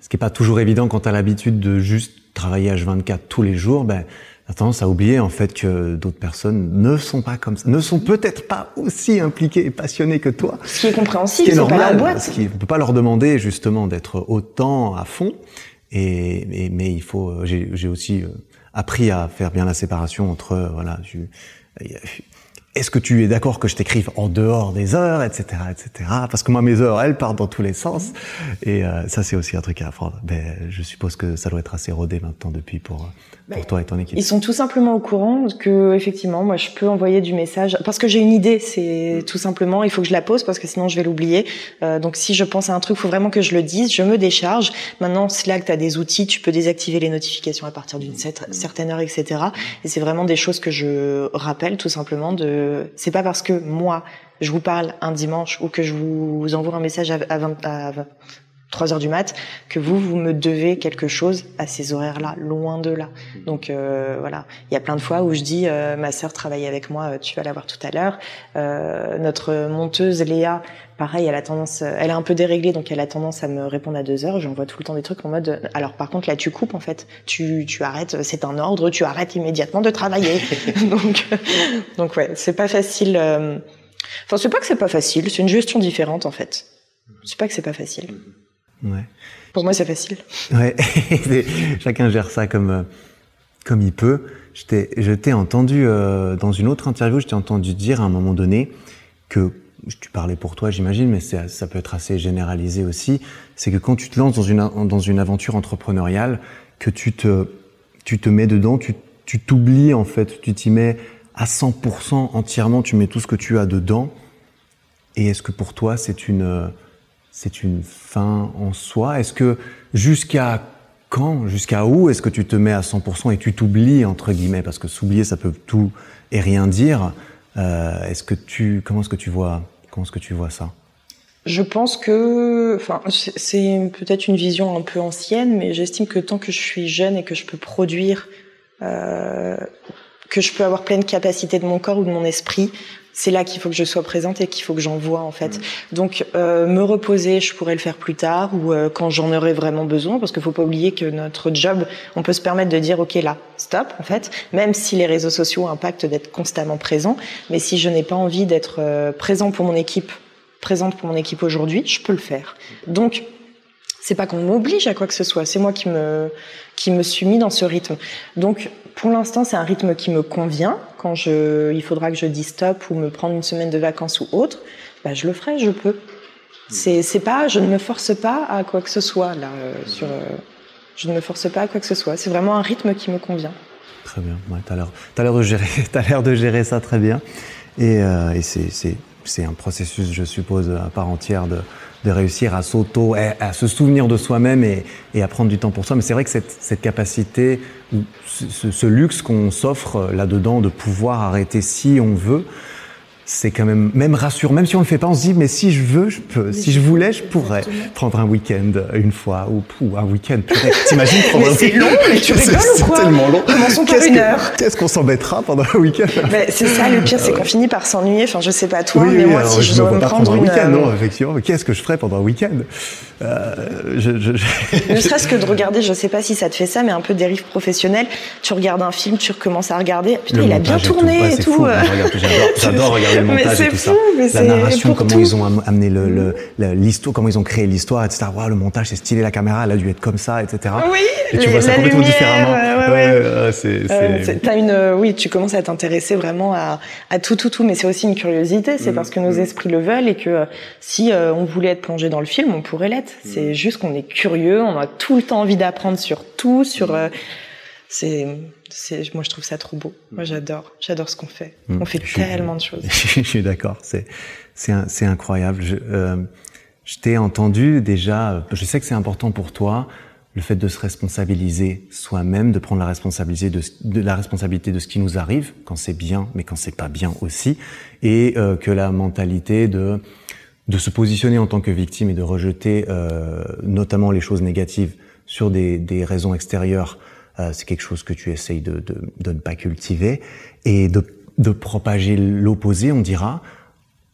S1: ce qui est pas toujours évident quand tu as l'habitude de juste travailler H24 tous les jours, ben, a tendance à oublier en fait que d'autres personnes ne sont pas comme ça, ne sont peut-être pas aussi impliquées et passionnées que toi.
S2: Ce qui est compréhensible, c'est normal. Pas la boîte. Ce
S1: qui, on peut pas leur demander justement d'être autant à fond. Et, mais il faut. J'ai aussi euh, appris à faire bien la séparation entre voilà. Est-ce que tu es d'accord que je t'écrive en dehors des heures, etc., etc. Parce que moi, mes heures, elles partent dans tous les sens. Et euh, ça, c'est aussi un truc à apprendre. Ben, je suppose que ça doit être assez rodé maintenant depuis pour pour toi et ton équipe
S2: Ils sont tout simplement au courant que effectivement, moi, je peux envoyer du message parce que j'ai une idée. C'est tout simplement, il faut que je la pose parce que sinon je vais l'oublier. Euh, donc si je pense à un truc, il faut vraiment que je le dise. Je me décharge. Maintenant, Slack, tu as des outils, tu peux désactiver les notifications à partir d'une certaine heure, etc. Et c'est vraiment des choses que je rappelle tout simplement. De, c'est pas parce que moi je vous parle un dimanche ou que je vous envoie un message à, 20, à 3 heures du mat, que vous, vous me devez quelque chose à ces horaires-là, loin de là. Donc euh, voilà, il y a plein de fois où je dis, euh, ma sœur travaille avec moi, euh, tu vas la voir tout à l'heure. Euh, notre monteuse Léa, pareil, elle a tendance, elle est un peu déréglée, donc elle a tendance à me répondre à deux heures. J'envoie tout le temps des trucs en mode, alors par contre là, tu coupes en fait, tu, tu arrêtes, c'est un ordre, tu arrêtes immédiatement de travailler. <laughs> donc donc ouais, c'est pas facile. Enfin, c'est pas que c'est pas facile, c'est une gestion différente en fait. C'est pas que c'est pas facile.
S1: Ouais.
S2: Pour moi, c'est facile.
S1: Ouais. <laughs> Chacun gère ça comme euh, comme il peut. Je t'ai entendu euh, dans une autre interview, je t'ai entendu dire à un moment donné que tu parlais pour toi, j'imagine, mais ça peut être assez généralisé aussi. C'est que quand tu te lances dans une dans une aventure entrepreneuriale, que tu te tu te mets dedans, tu tu t'oublies en fait, tu t'y mets à 100% entièrement, tu mets tout ce que tu as dedans. Et est-ce que pour toi c'est une c'est une fin en soi. Est-ce que jusqu'à quand, jusqu'à où est-ce que tu te mets à 100% et tu t'oublies entre guillemets? Parce que s'oublier ça peut tout et rien dire. Euh, est-ce que tu comment est-ce que tu vois comment est-ce que tu vois ça?
S2: Je pense que enfin c'est peut-être une vision un peu ancienne mais j'estime que tant que je suis jeune et que je peux produire euh, que je peux avoir pleine capacité de mon corps ou de mon esprit, c'est là qu'il faut que je sois présente et qu'il faut que j'en vois en fait. Mm. Donc euh, me reposer, je pourrais le faire plus tard ou euh, quand j'en aurai vraiment besoin, parce qu'il faut pas oublier que notre job, on peut se permettre de dire ok là, stop en fait, même si les réseaux sociaux impactent d'être constamment présent, mais si je n'ai pas envie d'être euh, présent pour mon équipe, présente pour mon équipe aujourd'hui, je peux le faire. Donc c'est pas qu'on m'oblige à quoi que ce soit, c'est moi qui me qui me suis mis dans ce rythme. Donc pour l'instant, c'est un rythme qui me convient. Quand je, il faudra que je dise stop ou me prendre une semaine de vacances ou autre, bah, je le ferai, je peux. C'est, pas, je ne me force pas à quoi que ce soit là. Euh, sur, euh, je ne me force pas à quoi que ce soit. C'est vraiment un rythme qui me convient.
S1: Très bien. Ouais, t'as l'air, de gérer, <laughs> t'as l'air de gérer ça très bien. Et, euh, et c'est, c'est un processus, je suppose, à part entière de, de réussir à s'auto, à, se souvenir de soi-même et, à prendre du temps pour soi. Mais c'est vrai que cette, capacité, ce, ce luxe qu'on s'offre là-dedans de pouvoir arrêter si on veut, c'est quand même même rassurant. Même si on le fait pas, on se dit mais si je veux, je peux. si je voulais, je pourrais prendre un week-end une fois ou, ou un week-end. <laughs> T'imagines
S2: prendre mais C'est long, mais tu <laughs> rigoles ou quoi
S1: C'est tellement long.
S2: Commençons par une heure.
S1: Qu'est-ce qu'on s'embêtera pendant un week-end <laughs>
S2: C'est ça le pire, c'est qu'on finit par s'ennuyer. Enfin, je sais pas toi, mais moi si je, dois me prendre
S1: un week-end, non,
S2: euh,
S1: effectivement. Qu'est-ce que je ferais pendant un week-end? Euh,
S2: je, je, Ne serait-ce que de regarder, je sais pas si ça te fait ça, mais un peu dérive professionnelle. Tu regardes un film, tu recommences à regarder. Putain, il a bien tourné et tout.
S1: J'adore regarder le montage et tout ça. la narration, comment ils ont amené le, l'histoire, comment ils ont créé l'histoire, etc. Wow, le montage, c'est stylé, la caméra, elle a dû être comme ça, etc.
S2: Oui,
S1: et tu vois ça complètement différemment. Ouais,
S2: c'est, euh, une, euh, oui, tu commences à t'intéresser vraiment à, à tout, tout, tout, mais c'est aussi une curiosité. C'est mm. parce que nos mm. esprits le veulent et que euh, si on voulait être plongé dans le film, on pourrait l'être. Mm. C'est juste qu'on est curieux, on a tout le temps envie d'apprendre sur tout, sur c'est c'est moi je trouve ça trop beau. Moi j'adore. J'adore ce qu'on fait. On fait tellement de choses. <laughs>
S1: Je suis d'accord. C'est c'est c'est incroyable. Je euh, je t'ai entendu déjà. Je sais que c'est important pour toi le fait de se responsabiliser soi-même, de prendre la responsabilité de, de, la responsabilité de ce qui nous arrive quand c'est bien, mais quand c'est pas bien aussi, et euh, que la mentalité de de se positionner en tant que victime et de rejeter euh, notamment les choses négatives sur des, des raisons extérieures, euh, c'est quelque chose que tu essayes de, de, ne pas cultiver et de, de propager l'opposé, on dira.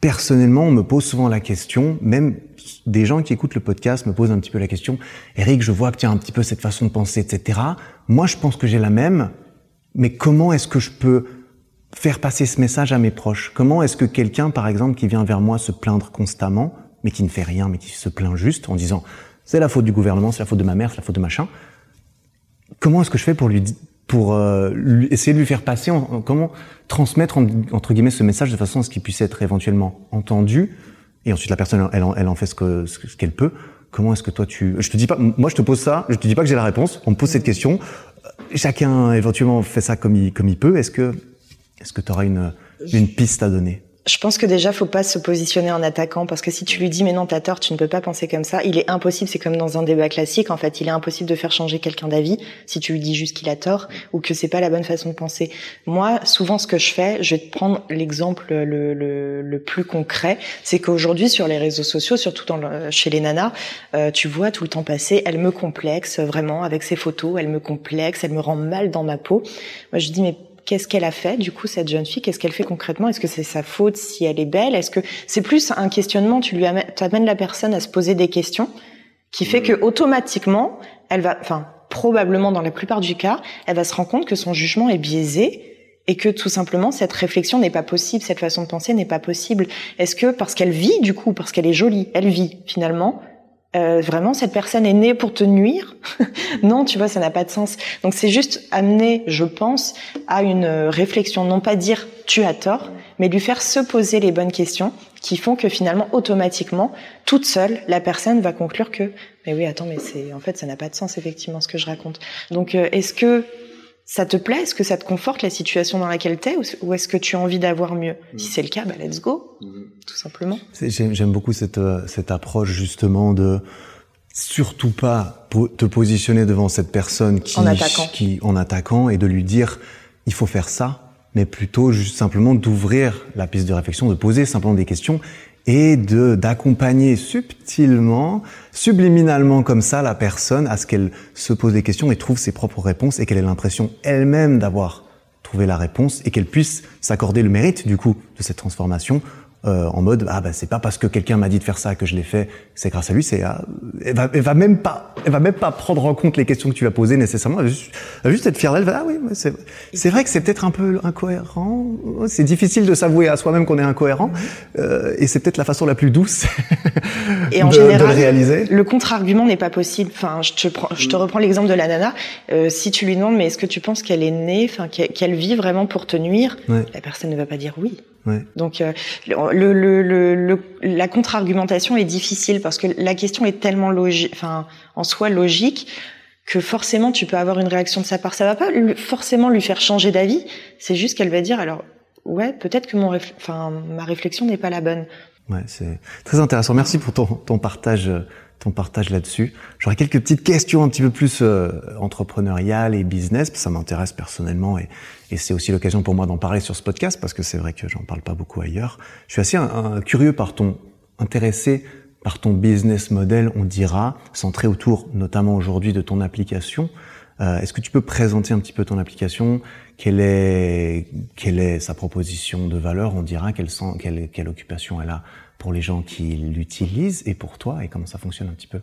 S1: Personnellement, on me pose souvent la question, même des gens qui écoutent le podcast me posent un petit peu la question, Eric, je vois que tu as un petit peu cette façon de penser, etc. Moi, je pense que j'ai la même, mais comment est-ce que je peux faire passer ce message à mes proches? Comment est-ce que quelqu'un, par exemple, qui vient vers moi se plaindre constamment, mais qui ne fait rien, mais qui se plaint juste en disant c'est la faute du gouvernement, c'est la faute de ma mère, c'est la faute de machin. Comment est-ce que je fais pour lui pour euh, essayer de lui faire passer, comment transmettre entre guillemets ce message de façon à ce qu'il puisse être éventuellement entendu et ensuite la personne elle, elle en fait ce que ce qu'elle peut. Comment est-ce que toi tu je te dis pas moi je te pose ça, je te dis pas que j'ai la réponse, on me pose cette question. Chacun éventuellement fait ça comme il comme il peut. Est-ce que est-ce que tu auras une une piste à donner?
S2: Je pense que déjà, faut pas se positionner en attaquant parce que si tu lui dis mais non t'as tort, tu ne peux pas penser comme ça, il est impossible. C'est comme dans un débat classique en fait, il est impossible de faire changer quelqu'un d'avis si tu lui dis juste qu'il a tort ou que c'est pas la bonne façon de penser. Moi, souvent, ce que je fais, je vais te prendre l'exemple le, le, le, plus concret, c'est qu'aujourd'hui sur les réseaux sociaux, surtout dans le, chez les nanas, euh, tu vois tout le temps passer, elle me complexe vraiment avec ses photos, elle me complexe, elle me rend mal dans ma peau. Moi, je dis mais qu'est-ce qu'elle a fait du coup cette jeune fille Qu'est-ce qu'elle fait concrètement? Est-ce que c'est sa faute si elle est belle? Est-ce que c'est plus un questionnement Tu lui amènes, la personne à se poser des questions, qui fait que automatiquement, elle va, enfin probablement dans la plupart du cas, elle va se rendre compte que son jugement est biaisé et que tout simplement cette réflexion n'est pas possible, cette façon de penser n'est pas possible. Est-ce que parce qu'elle vit du coup, parce qu'elle est jolie, elle vit finalement, euh, vraiment cette personne est née pour te nuire <laughs> Non, tu vois, ça n'a pas de sens. Donc c'est juste amener, je pense, à une réflexion, non pas dire tu as tort, mais lui faire se poser les bonnes questions qui font que finalement automatiquement, toute seule, la personne va conclure que mais oui, attends, mais c'est en fait ça n'a pas de sens effectivement ce que je raconte. Donc euh, est-ce que ça te plaît? Est-ce que ça te conforte la situation dans laquelle t'es? Ou est-ce que tu as envie d'avoir mieux? Mm. Si c'est le cas, bah let's go, mm. tout simplement.
S1: J'aime beaucoup cette, euh, cette approche justement de surtout pas te positionner devant cette personne qui
S2: en attaquant,
S1: qui, en attaquant et de lui dire il faut faire ça, mais plutôt juste simplement d'ouvrir la piste de réflexion, de poser simplement des questions et de d'accompagner subtilement, subliminalement comme ça la personne à ce qu'elle se pose des questions et trouve ses propres réponses et qu'elle ait l'impression elle-même d'avoir trouvé la réponse et qu'elle puisse s'accorder le mérite du coup de cette transformation euh, en mode ah bah c'est pas parce que quelqu'un m'a dit de faire ça que je l'ai fait, c'est grâce à lui. C'est ah, elle, va, elle va même pas, elle va même pas prendre en compte les questions que tu vas poser nécessairement. Elle va juste, elle va juste être fière d'elle. Ah oui, c'est c'est vrai que c'est peut-être un peu incohérent. C'est difficile de s'avouer à soi-même qu'on est incohérent, euh, et c'est peut-être la façon la plus douce <laughs>
S2: et en de, général, de le réaliser. Le contre-argument n'est pas possible. Enfin, je te prends, je te reprends l'exemple de la nana. Euh, si tu lui demandes mais est-ce que tu penses qu'elle est née, enfin qu'elle vit vraiment pour te nuire, la personne ne va pas dire oui. Donc euh, le, le, le, la contre-argumentation est difficile parce que la question est tellement logique, enfin en soi logique que forcément tu peux avoir une réaction de sa part. Ça va pas forcément lui faire changer d'avis. C'est juste qu'elle va dire alors ouais peut-être que mon enfin ma réflexion n'est pas la bonne.
S1: Ouais, c'est très intéressant. Merci pour ton, ton partage ton partage là-dessus. J'aurais quelques petites questions un petit peu plus euh, entrepreneuriales et business, ça m'intéresse personnellement et, et c'est aussi l'occasion pour moi d'en parler sur ce podcast parce que c'est vrai que j'en parle pas beaucoup ailleurs. Je suis assez curieux par ton intéressé par ton business model, on dira, centré autour notamment aujourd'hui de ton application. Euh, Est-ce que tu peux présenter un petit peu ton application? Quelle est quelle est sa proposition de valeur? On dira quelle, quelle, quelle occupation elle a pour les gens qui l'utilisent et pour toi et comment ça fonctionne un petit peu?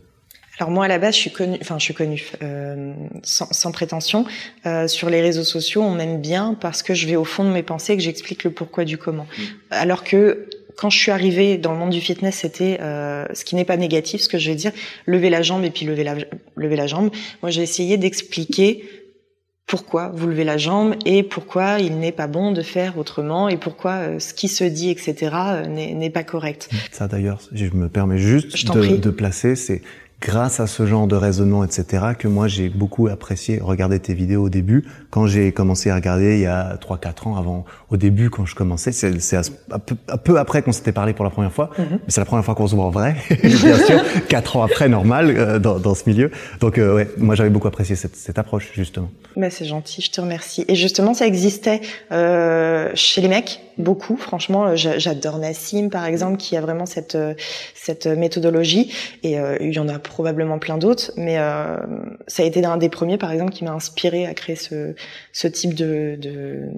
S2: Alors moi à la base je suis connue, enfin je suis connue euh, sans, sans, prétention euh, sur les réseaux sociaux on m'aime bien parce que je vais au fond de mes pensées et que j'explique le pourquoi du comment. Mm. Alors que quand je suis arrivée dans le monde du fitness, c'était euh, ce qui n'est pas négatif, ce que je vais dire, lever la jambe et puis lever la lever la jambe. Moi j'ai essayé d'expliquer pourquoi vous levez la jambe et pourquoi il n'est pas bon de faire autrement et pourquoi euh, ce qui se dit, etc., euh, n'est pas correct.
S1: Ça d'ailleurs, je me permets juste de, de, placer, c'est grâce à ce genre de raisonnement, etc., que moi j'ai beaucoup apprécié regarder tes vidéos au début. Quand j'ai commencé à regarder il y a 3-4 ans avant, au début quand je commençais, c'est un peu, peu après qu'on s'était parlé pour la première fois, mm-hmm. mais c'est la première fois qu'on se voit en vrai, <laughs> bien sûr, 4 ans après, normal, euh, dans, dans, ce milieu. Donc euh, ouais, moi j'avais beaucoup apprécié cette, cette approche, justement.
S2: Bah, c'est gentil, je te remercie. Et justement, ça existait euh, chez les mecs, beaucoup, franchement. J'adore Nassim, par exemple, qui a vraiment cette, cette méthodologie, et il y en a probablement plein d'autres, mais euh, ça a été un des premiers, par exemple, qui m'a inspiré à créer ce, ce type de, de,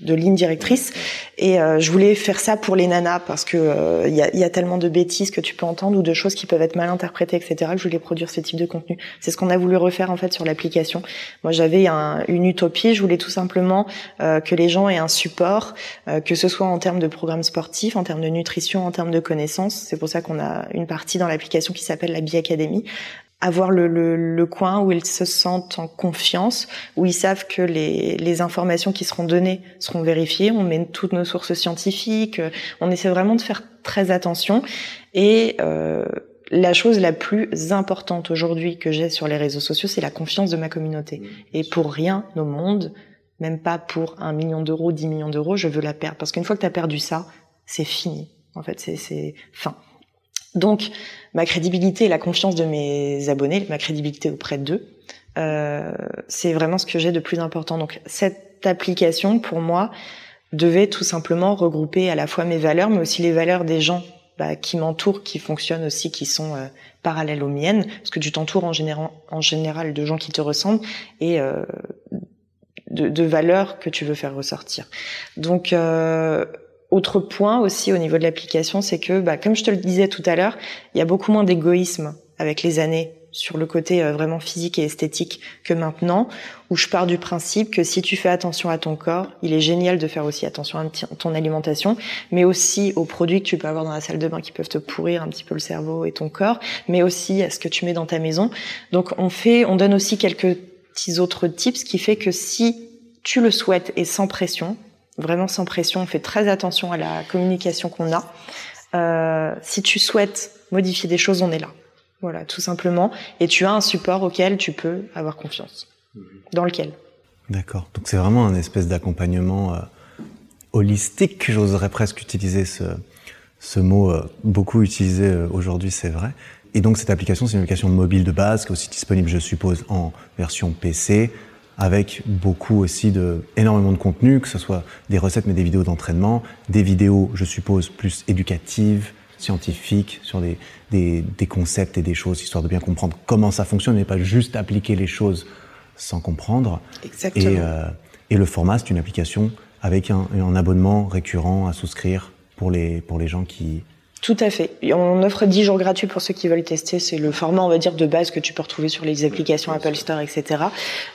S2: de ligne directrice. Et euh, je voulais faire ça pour les nanas parce que il euh, y, a, y, a, tellement de bêtises que tu peux entendre ou de choses qui peuvent être mal interprétées, etc. Que je voulais produire ce type de contenu. C'est ce qu'on a voulu refaire en fait sur l'application. Moi, j'avais un, une utopie. Je voulais tout simplement euh, que les gens aient un support, que ce soit en termes de programmes sportifs, en termes de nutrition, en termes de connaissances. C'est pour ça qu'on a une partie dans l'application qui s'appelle la Bi-Academy, avoir le, le, le, coin où ils se sentent en confiance, où ils savent que les, les, informations qui seront données seront vérifiées. On met toutes nos sources scientifiques. On essaie vraiment de faire très attention. Et euh, la chose la plus importante aujourd'hui que j'ai sur les réseaux sociaux, c'est la confiance de ma communauté. Et pour rien au monde, même pas pour un million d'euros, dix millions d'euros, je veux la perdre. Parce qu'une fois que tu as perdu ça, c'est fini. En fait, c'est fin. Donc, ma crédibilité et la confiance de mes abonnés, ma crédibilité auprès d'eux, euh, c'est vraiment ce que j'ai de plus important. Donc, cette application, pour moi, devait tout simplement regrouper à la fois mes valeurs, mais aussi les valeurs des gens bah, qui m'entourent, qui fonctionnent aussi, qui sont euh, parallèles aux miennes, parce que tu t'entoures en général, en général de gens qui te ressemblent et euh, de, de, valeurs que tu veux faire ressortir. Donc, euh, autre point aussi au niveau de l'application, c'est que, bah, comme je te le disais tout à l'heure, il y a beaucoup moins d'égoïsme avec les années sur le côté euh, vraiment physique et esthétique que maintenant, où je pars du principe que si tu fais attention à ton corps, il est génial de faire aussi attention à ton alimentation, mais aussi aux produits que tu peux avoir dans la salle de bain qui peuvent te pourrir un petit peu le cerveau et ton corps, mais aussi à ce que tu mets dans ta maison. Donc on fait, on donne aussi quelques petits autres tips, qui fait que si tu le souhaites et sans pression, vraiment sans pression. On fait très attention à la communication qu'on a. Euh, si tu souhaites modifier des choses, on est là. Voilà, tout simplement. Et tu as un support auquel tu peux avoir confiance. Dans lequel.
S1: D'accord. Donc c'est vraiment un espèce d'accompagnement euh, holistique. J'oserais presque utiliser ce, ce mot euh, beaucoup utilisé euh, aujourd'hui, c'est vrai. Et donc cette application, c'est une application mobile de base qui est aussi disponible, je suppose, en version PC, avec beaucoup aussi de énormément de contenu, que ce soit des recettes mais des vidéos d'entraînement, des vidéos, je suppose, plus éducatives, scientifiques, sur des, des, des, concepts et des choses, histoire de bien comprendre comment ça fonctionne, et pas juste appliquer les choses sans comprendre.
S2: Exactement.
S1: Et, euh, et le format, c'est une application avec un, un abonnement récurrent à souscrire pour les, pour les gens qui,
S2: tout à fait. On offre 10 jours gratuits pour ceux qui veulent tester. C'est le format, on va dire, de base que tu peux retrouver sur les applications Apple Store, etc.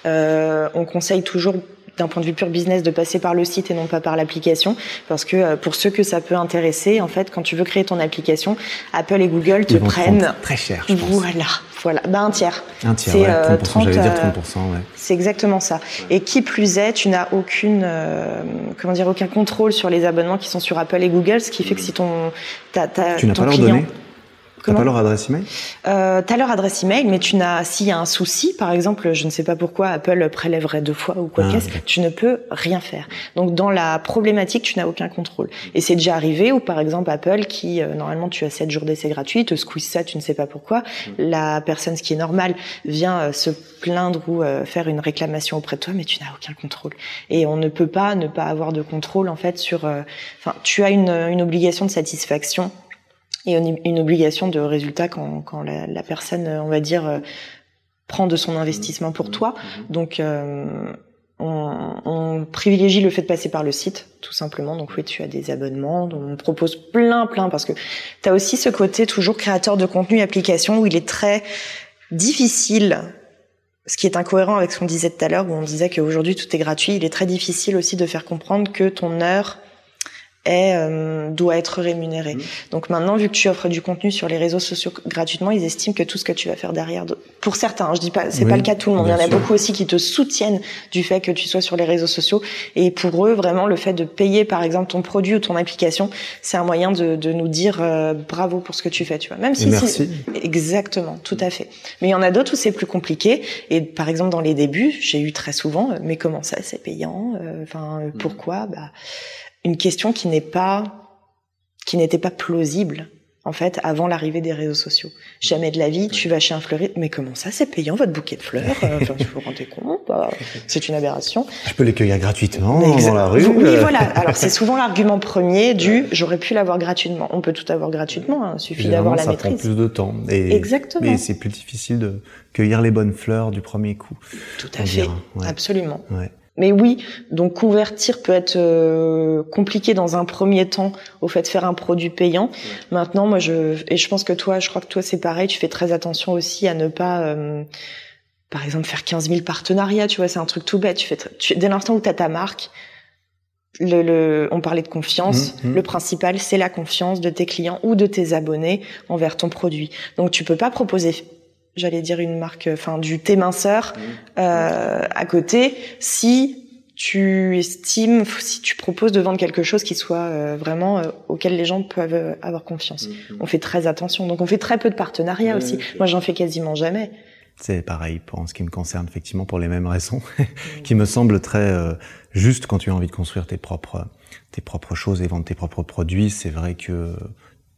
S2: Euh, on conseille toujours d'un point de vue pur business de passer par le site et non pas par l'application parce que euh, pour ceux que ça peut intéresser en fait quand tu veux créer ton application Apple et Google te prennent
S1: très cher je pense.
S2: voilà voilà bah, un tiers.
S1: Un tiers ouais, 30%, 30 dire 30% ouais.
S2: c'est exactement ça. Et qui plus est tu n'as aucune euh, comment dire aucun contrôle sur les abonnements qui sont sur Apple et Google ce qui fait que si ton ta, ta,
S1: tu n'as pas leur donné T'as pas leur adresse email?
S2: Euh, T'as leur adresse email, mais tu n'as s'il y a un souci, par exemple, je ne sais pas pourquoi Apple prélèverait deux fois ou quoi ah, qu'est-ce, tu ne peux rien faire. Donc dans la problématique, tu n'as aucun contrôle. Et c'est déjà arrivé où par exemple Apple, qui euh, normalement tu as 7 jours d'essai gratuit, te squeeze ça, tu ne sais pas pourquoi. La personne, ce qui est normal, vient euh, se plaindre ou euh, faire une réclamation auprès de toi, mais tu n'as aucun contrôle. Et on ne peut pas ne pas avoir de contrôle en fait sur. Enfin, tu as une, une obligation de satisfaction et une obligation de résultat quand, quand la, personne, on va dire, euh, prend de son investissement pour toi. Donc, euh, on, on, privilégie le fait de passer par le site, tout simplement. Donc oui, tu as des abonnements, on propose plein, plein, parce que tu as aussi ce côté toujours créateur de contenu, application, où il est très difficile, ce qui est incohérent avec ce qu'on disait tout à l'heure, où on disait qu'aujourd'hui tout est gratuit, il est très difficile aussi de faire comprendre que ton heure est, euh, doit être rémunéré. Mmh. Donc maintenant, vu que tu offres du contenu sur les réseaux sociaux gratuitement, ils estiment que tout ce que tu vas faire derrière, pour certains, hein, je dis pas, c'est pas le cas de tout le monde. Il y en a beaucoup aussi qui te soutiennent du fait que tu sois sur les réseaux sociaux. Et pour eux, vraiment, le fait de payer, par exemple, ton produit ou ton application, c'est un moyen de, de nous dire euh, bravo pour ce que tu fais, tu vois.
S1: Même si, merci.
S2: exactement, tout à fait. Mais il y en a d'autres où c'est plus compliqué. Et par exemple, dans les débuts, j'ai eu très souvent, euh, mais comment ça, c'est payant Enfin, mmh. pourquoi? Bah une question qui n'est pas qui n'était pas plausible en fait avant l'arrivée des réseaux sociaux. Jamais de la vie, tu vas chez un fleuriste, mais comment ça, c'est payant votre bouquet de fleurs? Enfin, tu vous rendez compte bah, C'est une aberration.
S1: Je peux les cueillir gratuitement dans la rue.
S2: Oui, euh. voilà. Alors c'est souvent l'argument premier du j'aurais pu l'avoir gratuitement. On peut tout avoir gratuitement, hein. il suffit d'avoir la
S1: ça
S2: maîtrise.
S1: Prend plus de temps. Et,
S2: Exactement.
S1: Mais c'est plus difficile de cueillir les bonnes fleurs du premier coup.
S2: Tout à fait, absolument. Ouais. Mais oui, donc convertir peut être euh, compliqué dans un premier temps au fait de faire un produit payant. Maintenant, moi, je et je pense que toi, je crois que toi c'est pareil. Tu fais très attention aussi à ne pas, euh, par exemple, faire 15 000 partenariats. Tu vois, c'est un truc tout bête. Tu fais tu, dès l'instant où tu as ta marque. Le, le, on parlait de confiance. Mmh, mmh. Le principal, c'est la confiance de tes clients ou de tes abonnés envers ton produit. Donc, tu peux pas proposer j'allais dire une marque, enfin du thé minceur mmh. euh, à côté, si tu estimes, si tu proposes de vendre quelque chose qui soit euh, vraiment euh, auquel les gens peuvent euh, avoir confiance. Mmh. On fait très attention, donc on fait très peu de partenariats aussi. Moi, j'en fais quasiment jamais.
S1: C'est pareil pour ce qui me concerne, effectivement, pour les mêmes raisons, <laughs> qui me semble très juste quand tu as envie de construire tes propres tes propres choses et vendre tes propres produits. C'est vrai que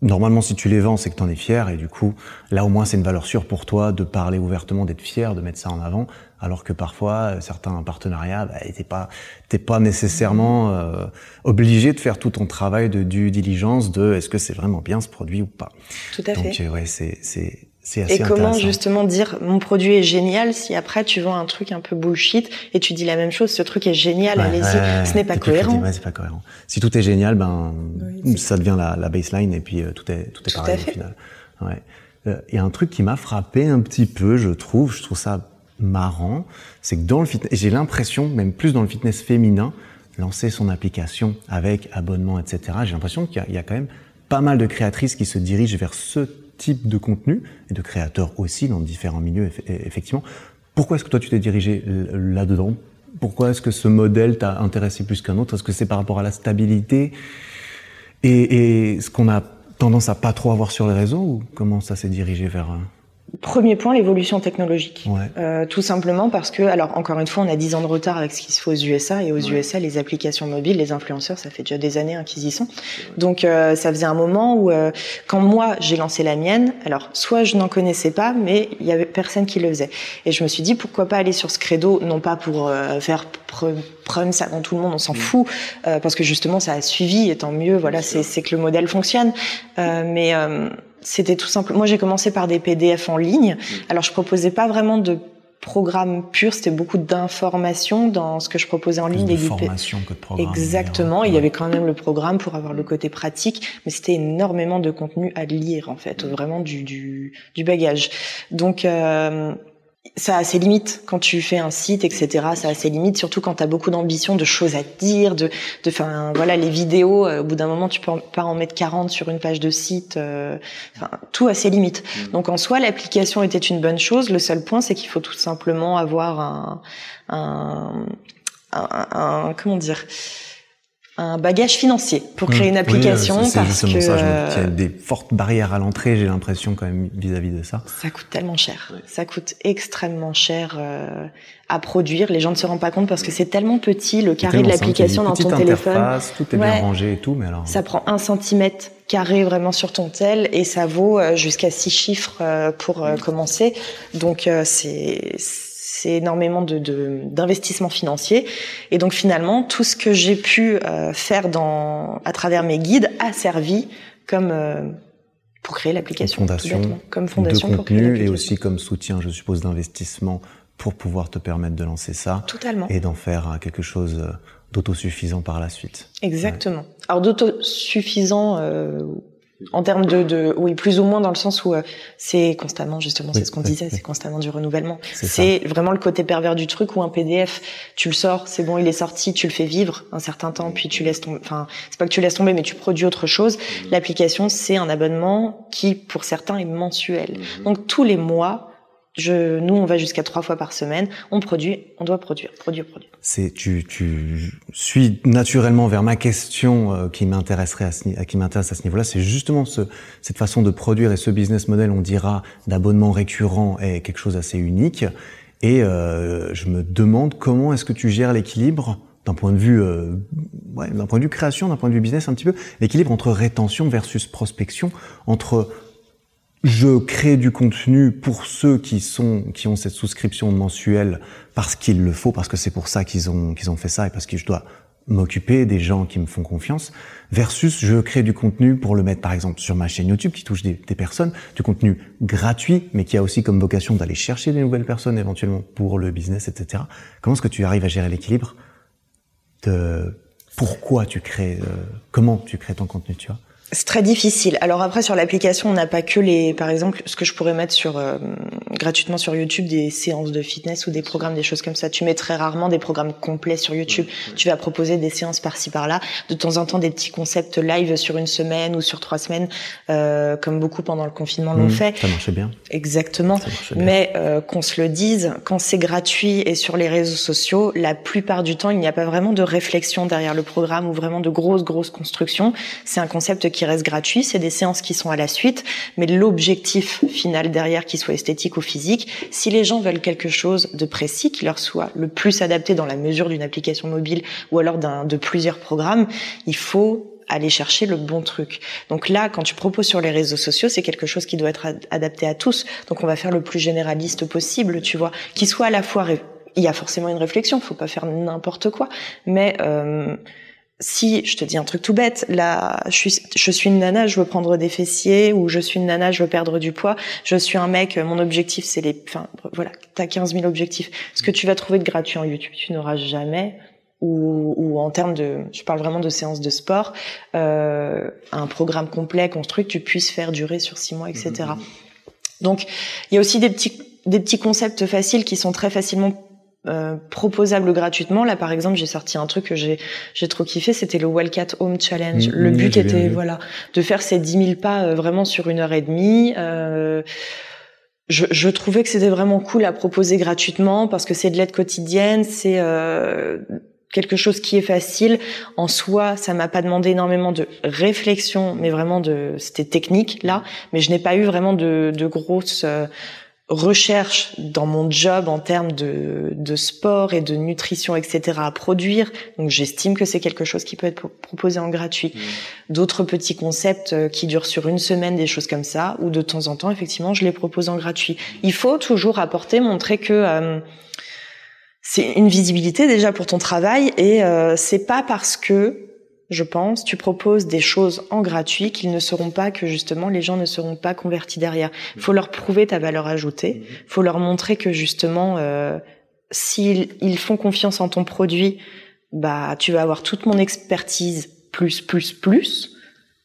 S1: Normalement, si tu les vends, c'est que tu en es fier, et du coup, là au moins, c'est une valeur sûre pour toi de parler ouvertement, d'être fier, de mettre ça en avant, alors que parfois, euh, certains partenariats, bah, t'es pas, t'es pas nécessairement euh, obligé de faire tout ton travail de due diligence de est-ce que c'est vraiment bien ce produit ou pas.
S2: Tout à
S1: Donc,
S2: fait.
S1: Euh, ouais, c'est, c'est,
S2: et comment justement dire mon produit est génial si après tu vends un truc un peu bullshit et tu dis la même chose, ce truc est génial, allez-y. ce n'est pas cohérent.
S1: c'est pas cohérent. Si tout est génial, ben ça devient la, la, baseline et puis euh, tout est tout est pareil au final. Ouais. Euh, il y a un truc qui m'a frappé un petit peu, je trouve, je trouve ça marrant, c'est que dans le fitness, j'ai l'impression, même plus dans le fitness féminin, lancer son application avec abonnement, etc. J'ai l'impression qu'il y, y a quand même pas mal de créatrices qui se dirigent vers ce type de contenu et de créateurs aussi dans différents milieux, effectivement. Pourquoi est-ce que toi tu t'es dirigé là-dedans? Pourquoi est-ce que ce modèle t'a intéressé plus qu'un autre? Est-ce que c'est par rapport à la stabilité et, ce qu'on a tendance à pas trop avoir sur les réseaux ou comment ça s'est dirigé vers
S2: Premier point, l'évolution technologique. Euh, tout simplement parce que, alors encore une fois, on a 10 ans de retard avec ce qui se fait aux USA et aux USA, les applications mobiles, les influenceurs, ça fait déjà des années hein, qu'ils y sont. Donc euh, ça faisait un moment où, euh, quand moi j'ai lancé la mienne, alors soit je n'en connaissais pas, mais il y avait personne qui le faisait. Et je me suis dit pourquoi pas aller sur ce credo, non pas pour euh, faire prendre ça avant tout le monde, on s'en mm. fout, euh, parce que justement ça a suivi, et tant mieux, voilà, c'est que le modèle fonctionne. mais c'était tout simple. Moi, j'ai commencé par des PDF en ligne. Mm. Alors, je proposais pas vraiment de programme pur, c'était beaucoup d'informations dans ce que je proposais en ligne.
S1: De formation que de programme.
S2: Exactement. Il y avait quand même le programme pour avoir le côté pratique, mais c'était énormément de contenu à lire en fait, mm. vraiment du, du, du bagage. Donc euh, ça a ses limites quand tu fais un site, etc. Ça a ses limites, surtout quand tu as beaucoup d'ambition, de choses à dire, de, de, enfin, voilà, les vidéos. Euh, au bout d'un moment, tu peux pas en mettre 40 sur une page de site. Euh, enfin, tout a ses limites. Mmh. Donc, en soi, l'application était une bonne chose. Le seul point, c'est qu'il faut tout simplement avoir un, un, un, un comment dire un bagage financier pour créer une mmh. application
S1: oui,
S2: parce
S1: que ça, il y a des fortes barrières à l'entrée j'ai l'impression quand même vis-à-vis de ça.
S2: Ça coûte tellement cher. Ça coûte extrêmement cher euh, à produire. Les gens ne se rendent pas compte parce que c'est tellement petit le carré de l'application dans ton téléphone.
S1: tout est bien rangé et tout mais alors
S2: ça prend un centimètre carré vraiment sur ton tel et ça vaut euh, jusqu'à six chiffres euh, pour mmh. commencer. Donc c'est c'est énormément de d'investissement financier. Et donc finalement, tout ce que j'ai pu euh, faire dans, à travers mes guides a servi comme euh, pour créer l'application.
S1: Fondation,
S2: comme
S1: fondation de contenu et aussi comme soutien, je suppose, d'investissement pour pouvoir te permettre de lancer ça.
S2: Totalement.
S1: Et d'en faire euh, quelque chose d'autosuffisant par la suite.
S2: Exactement. Alors d'autosuffisant En termes de, de, oui, plus ou moins dans le sens où euh, c'est constamment, justement, c'est ce qu'on disait, c'est constamment du renouvellement. C'est vraiment le côté pervers du truc où un PDF, tu le sors, c'est bon, il est sorti, tu le fais vivre un certain temps, puis tu laisses tomber. Enfin, c'est pas que tu laisses tomber, mais tu produis autre chose. Mmh. L'application, c'est un abonnement qui, pour certains, est mensuel. Mmh. Donc tous les mois, je, nous, on va jusqu'à trois fois par semaine. On produit, on doit produire, produire, produire.
S1: C'est, tu, tu suis naturellement vers ma question euh, qui m'intéresserait à ce, qui m'intéresse à ce niveau-là. C'est justement ce, cette façon de produire et ce business model, on dira, d'abonnement récurrent est quelque chose d'assez unique. Et euh, je me demande comment est-ce que tu gères l'équilibre d'un point de vue, euh, ouais, d'un point de vue création, d'un point de vue business un petit peu, l'équilibre entre rétention versus prospection, entre je crée du contenu pour ceux qui sont qui ont cette souscription mensuelle parce qu'il le faut, parce que c'est pour ça qu'ils ont qu'ils ont fait ça et parce que je dois m'occuper des gens qui me font confiance, versus je crée du contenu pour le mettre par exemple sur ma chaîne YouTube qui touche des, personnes, du contenu gratuit mais qui a aussi comme vocation d'aller chercher des nouvelles personnes éventuellement pour le business, etc. Comment est-ce que tu arrives à gérer l'équilibre de pourquoi tu crées, euh, comment tu crées ton contenu, tu vois?
S2: C'est très difficile. Alors après sur l'application, on n'a pas que les, par exemple, ce que je pourrais mettre sur euh, gratuitement sur YouTube, des séances de fitness ou des programmes, des choses comme ça. Tu mets très rarement des programmes complets sur YouTube. Tu vas proposer des séances par-ci par-là, de temps en temps des petits concepts live sur une semaine ou sur trois semaines, euh, comme beaucoup pendant le confinement l'ont mmh, fait.
S1: Ça marchait bien.
S2: Exactement. Mais euh, qu'on se le dise, quand c'est gratuit et sur les réseaux sociaux, la plupart du temps, il n'y a pas vraiment de réflexion derrière le programme ou vraiment de grosses grosses constructions. C'est un concept qui reste gratuit, c'est des séances qui sont à la suite, mais l'objectif final derrière, qu'il soit esthétique ou physique, si les gens veulent quelque chose de précis, qui leur soit le plus adapté dans la mesure d'une application mobile ou alors d'un de plusieurs programmes, il faut aller chercher le bon truc. Donc là, quand tu proposes sur les réseaux sociaux, c'est quelque chose qui doit être adapté à tous. Donc on va faire le plus généraliste possible, tu vois, qui soit à la fois il y a forcément une réflexion, faut pas faire n'importe quoi, mais euh, si je te dis un truc tout bête, là, je suis, je suis une nana, je veux prendre des fessiers, ou je suis une nana, je veux perdre du poids. Je suis un mec, mon objectif, c'est les, enfin, voilà, t'as 15 000 objectifs. Ce que tu vas trouver de gratuit en YouTube, tu n'auras jamais, ou, ou en termes de, je parle vraiment de séances de sport, euh, un programme complet construit que tu puisses faire durer sur six mois, etc. Mmh. Donc, il y a aussi des petits, des petits concepts faciles qui sont très facilement euh, proposable gratuitement. Là, par exemple, j'ai sorti un truc que j'ai j'ai trop kiffé, c'était le Wildcat Home Challenge. Mm, le but était voilà de faire ces 10 000 pas euh, vraiment sur une heure et demie. Euh, je, je, trouvais que c'était vraiment cool à proposer gratuitement parce que c'est de l'aide quotidienne, c'est euh, quelque chose qui est facile. En soi, ça m'a pas demandé énormément de réflexion, mais vraiment de c'était technique là, mais je n'ai pas eu vraiment de, de grosses recherche dans mon job en termes de, de sport et de nutrition, etc. à produire. Donc j'estime que c'est quelque chose qui peut être proposé en gratuit. Mmh. D'autres petits concepts euh, qui durent sur une semaine, des choses comme ça, ou de temps en temps, effectivement, je les propose en gratuit. Il faut toujours apporter, montrer que euh, c'est une visibilité déjà pour ton travail et euh, c'est pas parce que je pense, tu proposes des choses en gratuit qu'ils ne seront pas, que justement les gens ne seront pas convertis derrière. Il faut leur prouver ta valeur ajoutée. Il faut leur montrer que justement, euh, s'ils ils font confiance en ton produit, bah tu vas avoir toute mon expertise plus plus plus.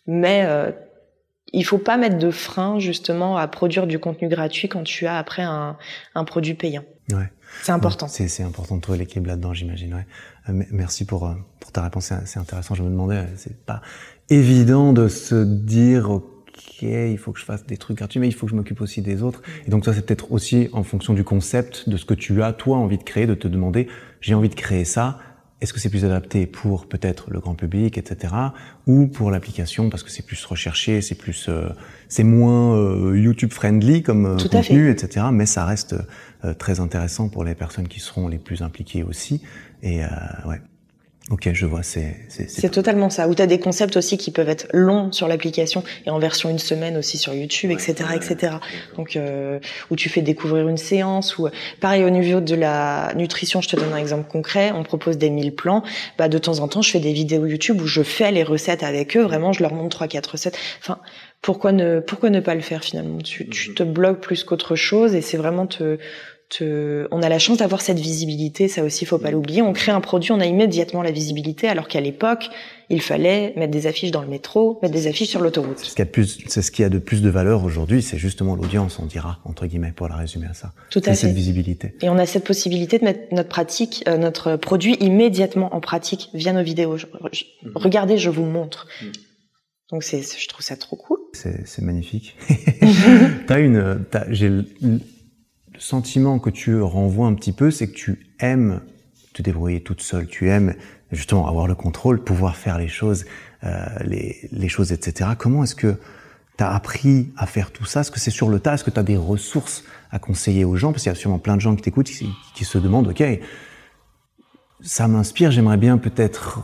S2: Mais euh, il faut pas mettre de frein justement à produire du contenu gratuit quand tu as après un, un produit payant.
S1: Ouais.
S2: C'est important.
S1: c'est important de trouver l'équilibre là-dedans, j'imagine. Ouais. Euh, merci pour euh, pour ta réponse, c'est intéressant. Je me demandais, euh, c'est pas évident de se dire ok, il faut que je fasse des trucs gratuits, mais il faut que je m'occupe aussi des autres. Et donc ça, c'est peut-être aussi en fonction du concept, de ce que tu as toi envie de créer, de te demander j'ai envie de créer ça est-ce que c'est plus adapté pour peut-être le grand public, etc., ou pour l'application parce que c'est plus recherché, c'est plus, euh, c'est moins euh, YouTube friendly comme euh, contenu, etc. Mais ça reste très intéressant pour les personnes qui seront les plus impliquées aussi. Et ouais, Ok, je vois, c'est
S2: c'est totalement ça. Ou tu as des concepts aussi qui peuvent être longs sur l'application et en version une semaine aussi sur YouTube, etc., etc. Donc euh, où tu fais découvrir une séance ou pareil au niveau de la nutrition. Je te donne un exemple concret. On propose des 1000 plans. Bah de temps en temps, je fais des vidéos YouTube où je fais les recettes avec eux. Vraiment, je leur montre trois quatre recettes. Enfin, pourquoi ne pourquoi ne pas le faire finalement? Tu tu te bloques plus qu'autre chose et c'est vraiment te on a la chance d'avoir cette visibilité, ça aussi, faut pas mm. l'oublier. On crée un produit, on a immédiatement la visibilité, alors qu'à l'époque, il fallait mettre des affiches dans le métro, mettre des affiches sur l'autoroute.
S1: C'est ce qu'il y a de plus, c'est ce qui a de plus de valeur aujourd'hui, c'est justement l'audience, on dira entre guillemets, pour la résumer à ça.
S2: Tout à fait.
S1: cette visibilité.
S2: Et on a cette possibilité de mettre notre pratique, euh, notre produit immédiatement en pratique via nos vidéos. Mm. Regardez, je vous montre. Mm. Donc c'est, je trouve ça trop cool.
S1: C'est, magnifique. <laughs> t'as une, j'ai sentiment que tu renvoies un petit peu, c'est que tu aimes te débrouiller toute seule, tu aimes justement avoir le contrôle, pouvoir faire les choses, euh, les, les, choses, etc. Comment est-ce que tu as appris à faire tout ça? Est-ce que c'est sur le tas? Est-ce que tu as des ressources à conseiller aux gens? Parce qu'il y a sûrement plein de gens qui t'écoutent, qui, qui se demandent, OK, ça m'inspire, j'aimerais bien peut-être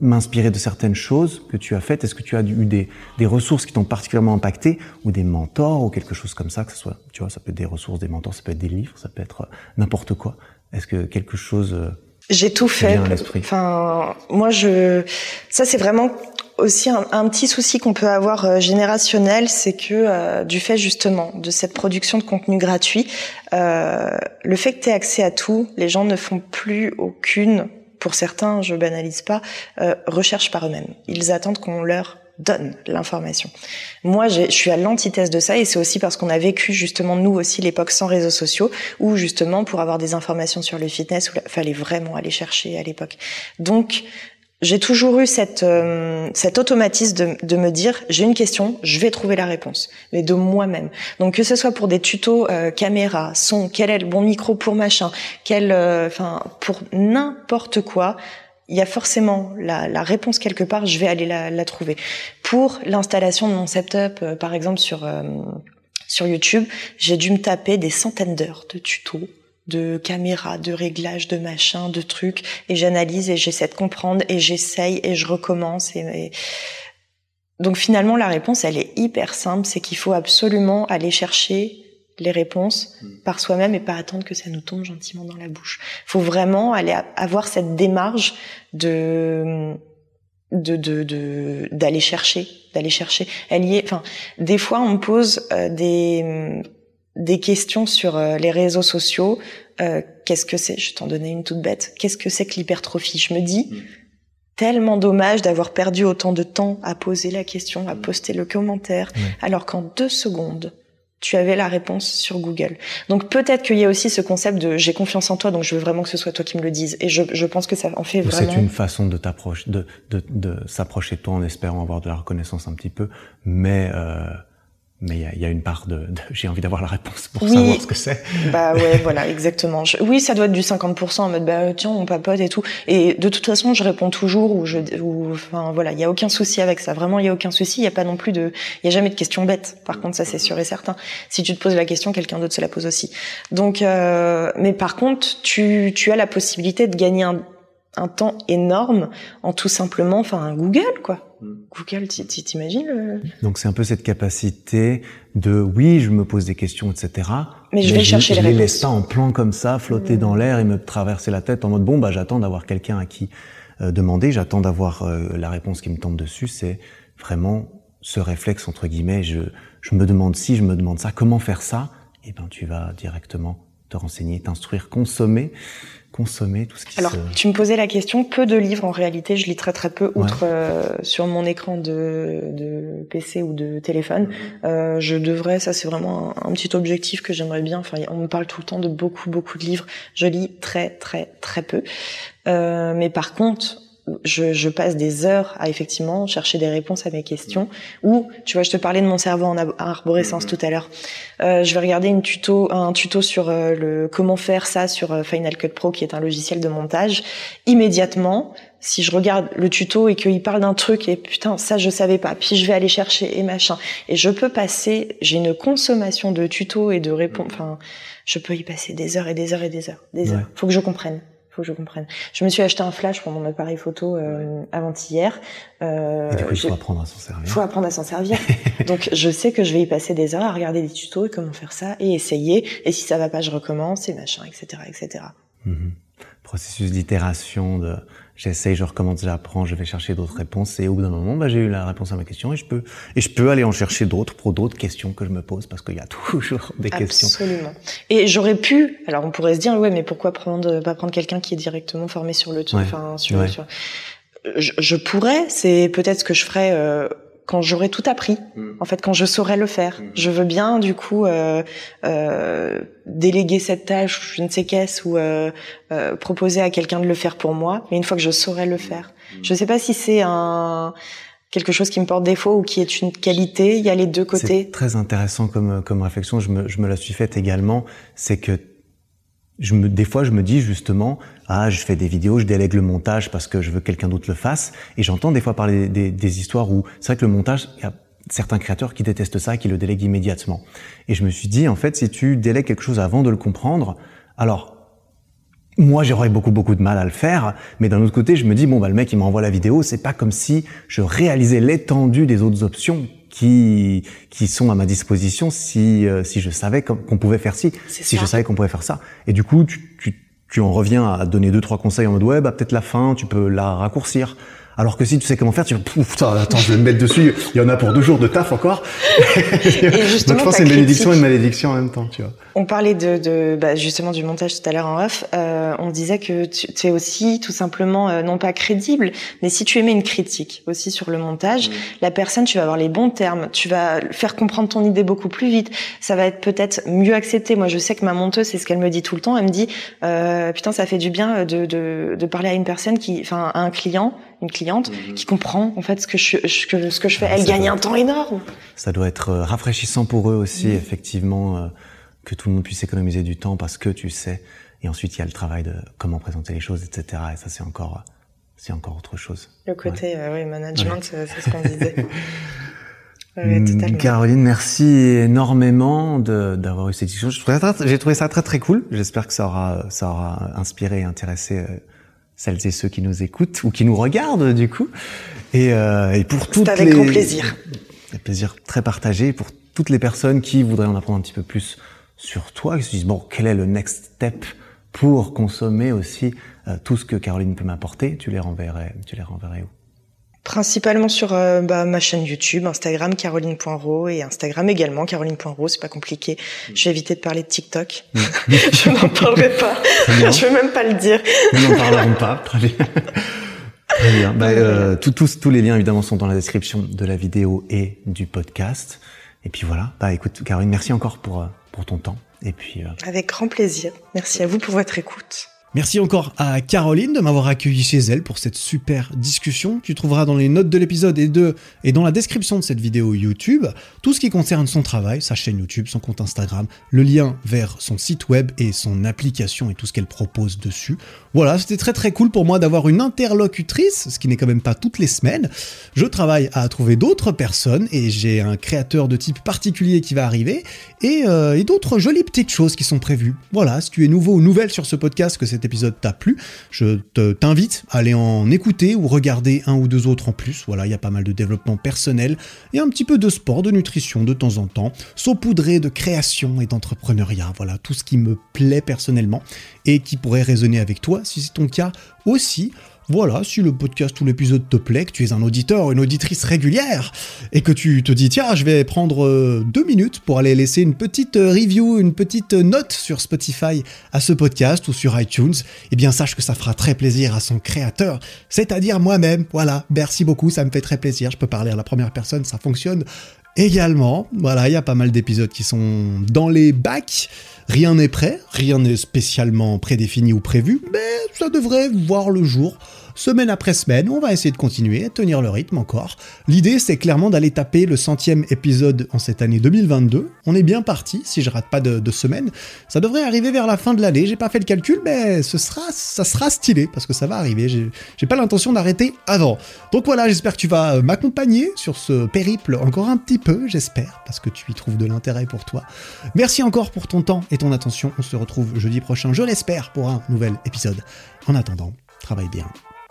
S1: m'inspirer de certaines choses que tu as faites. Est-ce que tu as eu des, des ressources qui t'ont particulièrement impacté ou des mentors ou quelque chose comme ça que ce soit tu vois ça peut être des ressources des mentors ça peut être des livres ça peut être euh, n'importe quoi. Est-ce que quelque chose euh,
S2: j'ai tout fait. enfin moi je ça c'est vraiment aussi un, un, petit souci qu'on peut avoir euh, générationnel, c'est que du fait justement de cette production de contenu gratuit, euh, le fait que tu aies accès à tout, les gens ne font plus aucune pour certains, je banalise pas, euh, recherchent par eux-mêmes. Ils attendent qu'on leur donne l'information. Moi, je suis à l'antithèse de ça et c'est aussi parce qu'on a vécu justement nous aussi l'époque sans réseaux sociaux où justement pour avoir des informations sur le fitness, il fallait vraiment aller chercher à l'époque. Donc j'ai toujours eu cette, euh, cet automatisme de, de, me dire j'ai une question, je vais trouver la réponse, mais de moi-même. Donc que ce soit pour des tutos euh, caméra, son, quel est le bon micro pour machin, quel, euh, enfin pour n'importe quoi, il y a forcément la, la, réponse quelque part. Je vais aller la, la trouver. Pour l'installation de mon setup, par exemple sur sur YouTube, j'ai dû me taper des centaines d'heures de tutos de caméras, de réglages, de machins, de trucs, et j'analyse et j'essaie de comprendre et j'essaye et je recommence. Et, Donc finalement, la réponse, elle est hyper simple, c'est qu'il faut absolument aller chercher les réponses hmm. par soi-même et pas attendre que ça nous tombe gentiment dans la bouche. Il faut vraiment aller avoir cette démarche de de de d'aller chercher d'aller chercher elle y est enfin des fois on me pose euh, des des questions sur euh, les réseaux sociaux. Euh, qu'est-ce que c'est? Je t'en donnais une toute bête. Qu'est-ce que c'est que l'hypertrophie? Je me dis, mm. tellement dommage d'avoir perdu autant de temps à poser la question, à mm. poster le commentaire, alors qu'en deux secondes, tu avais la réponse sur Google. Donc peut-être qu'il y a aussi ce concept de j'ai confiance en toi, donc je veux vraiment que ce soit toi qui me le dises. Et je, je pense que ça en fait vraiment.
S1: C'est une façon de t'approcher, de, de, de s'approcher de toi en espérant avoir de la reconnaissance un petit peu, mais euh, mais il y, a une part de, j'ai envie d'avoir la réponse pour savoir ce que c'est.
S2: Bah ouais, <laughs> voilà, exactement. oui, ça doit être du 50% en mode bah tiens, on papote et tout. Et de toute façon, je réponds toujours ou je, ou enfin voilà, il y a aucun souci avec ça. Vraiment, il y a aucun souci. Il y a pas non plus de, il y a jamais de questions bêtes. Par contre, ça c'est sûr et certain. Si tu te poses la question, quelqu'un d'autre se la pose aussi. Donc, euh, mais par contre, tu tu as la possibilité de gagner un un temps énorme en tout simplement, enfin, un Google, quoi. Google, t'imagines
S1: Donc c'est un peu cette capacité de, oui, je me pose des questions, etc.
S2: Mais je vais chercher
S1: les
S2: réponses.
S1: Je laisse pas en plan comme ça, flotter mm. dans l'air et me traverser la tête en mode, bon, bah, j'attends d'avoir quelqu'un à qui euh, demander, j'attends d'avoir euh, la réponse qui me tombe dessus. C'est vraiment ce réflexe, entre guillemets, je, je me demande si, je me demande ça, comment faire ça? Et eh ben, tu vas directement te renseigner, t'instruire, consommer consommer tout ce qui
S2: Alors, tu me posais la question, peu de livres en réalité, je lis très très peu, outre euh, sur mon écran de, de, PC ou de téléphone. Euh, je devrais, ça c'est vraiment un, petit objectif que j'aimerais bien, enfin on me parle tout le temps de beaucoup beaucoup de livres, je lis très très très peu. Euh, mais par contre, je, je, passe des heures à effectivement chercher des réponses à mes questions. Ou, tu vois, je te parlais de mon cerveau en arborescence mm-hmm. tout à l'heure. Euh, je vais regarder une tuto, un tuto sur euh, le comment faire ça sur euh, Final Cut Pro, qui est un logiciel de montage. Immédiatement, si je regarde le tuto et qu'il parle d'un truc et putain ça je savais pas, puis je vais aller chercher et machin. Et je peux passer, j'ai une consommation de tutos et de réponses. Enfin, je peux y passer des heures et des heures et des heures, des heures. Faut que je comprenne que je comprenne. Je me suis acheté un flash pour mon appareil photo euh, avant-hier.
S1: Euh, il faut apprendre à s'en servir. Il
S2: faut apprendre à s'en servir. <laughs> Donc, je sais que je vais y passer des heures à regarder des tutos et comment faire ça et essayer. Et si ça va pas, je recommence et machin, etc., etc.
S1: processus d'itération de j'essaye, je recommence, j'apprends, je vais chercher d'autres réponses et au bout d'un moment, bah, j'ai eu la réponse à ma question et je peux et je peux aller en chercher d'autres pour d'autres questions que je me pose parce qu'il y a <laughs> toujours des questions.
S2: Absolument. Et j'aurais pu, alors on pourrait se dire ouais, mais pourquoi prendre pas prendre quelqu'un qui est directement formé sur le enfin sur, sur je, je pourrais, c'est peut-être ce que je ferais euh, quand j'aurai tout appris, mm. en fait, quand je saurai le faire. Mm. Je veux bien, du coup, euh, euh, déléguer cette tâche, je ne sais qu'est-ce, ou euh, euh, proposer à quelqu'un de le faire pour moi, mais une fois que je saurai le faire. Mm. Je ne sais pas si c'est un quelque chose qui me porte défaut ou qui est une qualité. Il y a les deux côtés.
S1: C'est très intéressant comme comme réflexion. Je me je me la suis faite également. C'est que je me, des fois, je me dis justement, ah, je fais des vidéos, je délègue le montage parce que je veux que quelqu'un d'autre le fasse. Et j'entends des fois parler des, des, histoires où c'est vrai que le montage, il y a certains créateurs qui détestent ça qui le délèguent immédiatement. Et je me suis dit, en fait, si tu délègues quelque chose avant de le comprendre, alors moi j'aurais beaucoup beaucoup de mal à le faire, mais d'un autre côté je me dis bon bah le mec il m'envoie la vidéo, c'est pas comme si je réalisais l'étendue des autres options qui qui sont à ma disposition si euh, si je savais qu'on pouvait faire ci, si je savais qu'on pouvait faire ça. Et du coup, tu, tu tu en reviens à donner deux trois conseils en mode ouais bah peut-être la fin, tu peux la raccourcir. Alors que si tu sais comment faire, tu vas, putain, attends, je vais me mettre dessus. Il y en a pour deux jours de taf encore.
S2: Et justement,
S1: Donc je pense c'est une bénédiction et une malédiction en même temps, tu vois.
S2: On parlait de, de bah, justement du montage tout à l'heure en off. Euh, on disait que tu, tu, es aussi tout simplement euh, non pas crédible, mais si tu émets une critique aussi sur le montage, mmh. la personne, tu vas avoir les bons termes, tu vas faire comprendre ton idée beaucoup plus vite. Ça va être peut-être mieux accepté. Moi, je sais que ma monteuse, c'est ce qu'elle me dit tout le temps. Elle me dit, euh, putain, ça fait du bien de, de, de parler à une personne qui, enfin, à un client une cliente mhm. qui comprend en fait ce que je, ce que je fais. Elle gagne un temps énorme.
S1: Ça doit être euh, rafraîchissant pour eux aussi, effectivement, euh, que tout le monde puisse économiser du temps parce que tu sais. Et ensuite, il y a le travail de comment présenter les choses, etc. Et ça, c'est encore, c'est encore autre chose.
S2: Le côté, euh, oui, management, c'est ce qu'on disait. <laughs>
S1: Mm, Caroline, merci énormément d'avoir eu cette discussion. J'ai trouvé ça très très cool. J'espère que ça aura, ça aura inspiré et intéressé celles et ceux qui nous écoutent ou qui nous regardent du coup. Et, euh, et pour toutes
S2: avec
S1: les...
S2: grand plaisir.
S1: Un plaisir très partagé pour toutes les personnes qui voudraient en apprendre un petit peu plus sur toi, qui se disent bon, quel est le next step pour consommer aussi euh, tout ce que Caroline peut m'apporter, tu les renverrais, tu les renverrais où?
S2: Principalement sur euh, bah, ma chaîne YouTube, Instagram caroline.ro et Instagram également caroline.ro, c'est pas compliqué. Je vais éviter de parler de TikTok. Mm. <laughs> je n'en parlerai pas. je vais même pas le dire.
S1: Nous n'en parlerons pas. Très bien. Très bien. Bah, euh, tous, tous les liens évidemment sont dans la description de la vidéo et du podcast. Et puis voilà. Bah écoute, Caroline, merci encore pour euh, pour ton temps. Et puis. Euh...
S2: Avec grand plaisir. Merci à vous pour votre écoute.
S3: Merci encore à Caroline de m'avoir accueilli chez elle pour cette super discussion. Tu trouveras dans les notes de l'épisode et, de, et dans la description de cette vidéo YouTube tout ce qui concerne son travail, sa chaîne YouTube, son compte Instagram, le lien vers son site web et son application et tout ce qu'elle propose dessus. Voilà, c'était très très cool pour moi d'avoir une interlocutrice, ce qui n'est quand même pas toutes les semaines. Je travaille à trouver d'autres personnes et j'ai un créateur de type particulier qui va arriver et, euh, et d'autres jolies petites choses qui sont prévues. Voilà, si tu es nouveau ou nouvelle sur ce podcast, que c'est cet épisode t'a plu, je t'invite à aller en écouter ou regarder un ou deux autres en plus. Voilà, il y a pas mal de développement personnel et un petit peu de sport, de nutrition de temps en temps, saupoudré de création et d'entrepreneuriat. Voilà, tout ce qui me plaît personnellement et qui pourrait résonner avec toi si c'est ton cas aussi. Voilà, si le podcast ou l'épisode te plaît, que tu es un auditeur une auditrice régulière, et que tu te dis, tiens, je vais prendre euh, deux minutes pour aller laisser une petite euh, review, une petite euh, note sur Spotify à ce podcast ou sur iTunes, eh bien sache que ça fera très plaisir à son créateur, c'est-à-dire moi-même. Voilà, merci beaucoup, ça me fait très plaisir. Je peux parler à la première personne, ça fonctionne également. Voilà, il y a pas mal d'épisodes qui sont dans les bacs. Rien n'est prêt, rien n'est spécialement prédéfini ou prévu, mais ça devrait voir le jour semaine après semaine, on va essayer de continuer à tenir le rythme encore. L'idée, c'est clairement d'aller taper le centième épisode en cette année 2022. On est bien parti, si je rate pas de, semaine. Ça devrait arriver vers la fin de l'année. J'ai pas fait le calcul, mais ce sera, ça sera stylé parce que ça va arriver. J'ai pas l'intention d'arrêter avant. Donc voilà, j'espère que tu vas euh, m'accompagner sur ce périple encore un petit peu, j'espère, parce que tu y trouves de l'intérêt pour toi. Merci encore pour ton temps et ton attention. On se retrouve jeudi prochain, je l'espère, pour un nouvel épisode. En attendant, travaille bien.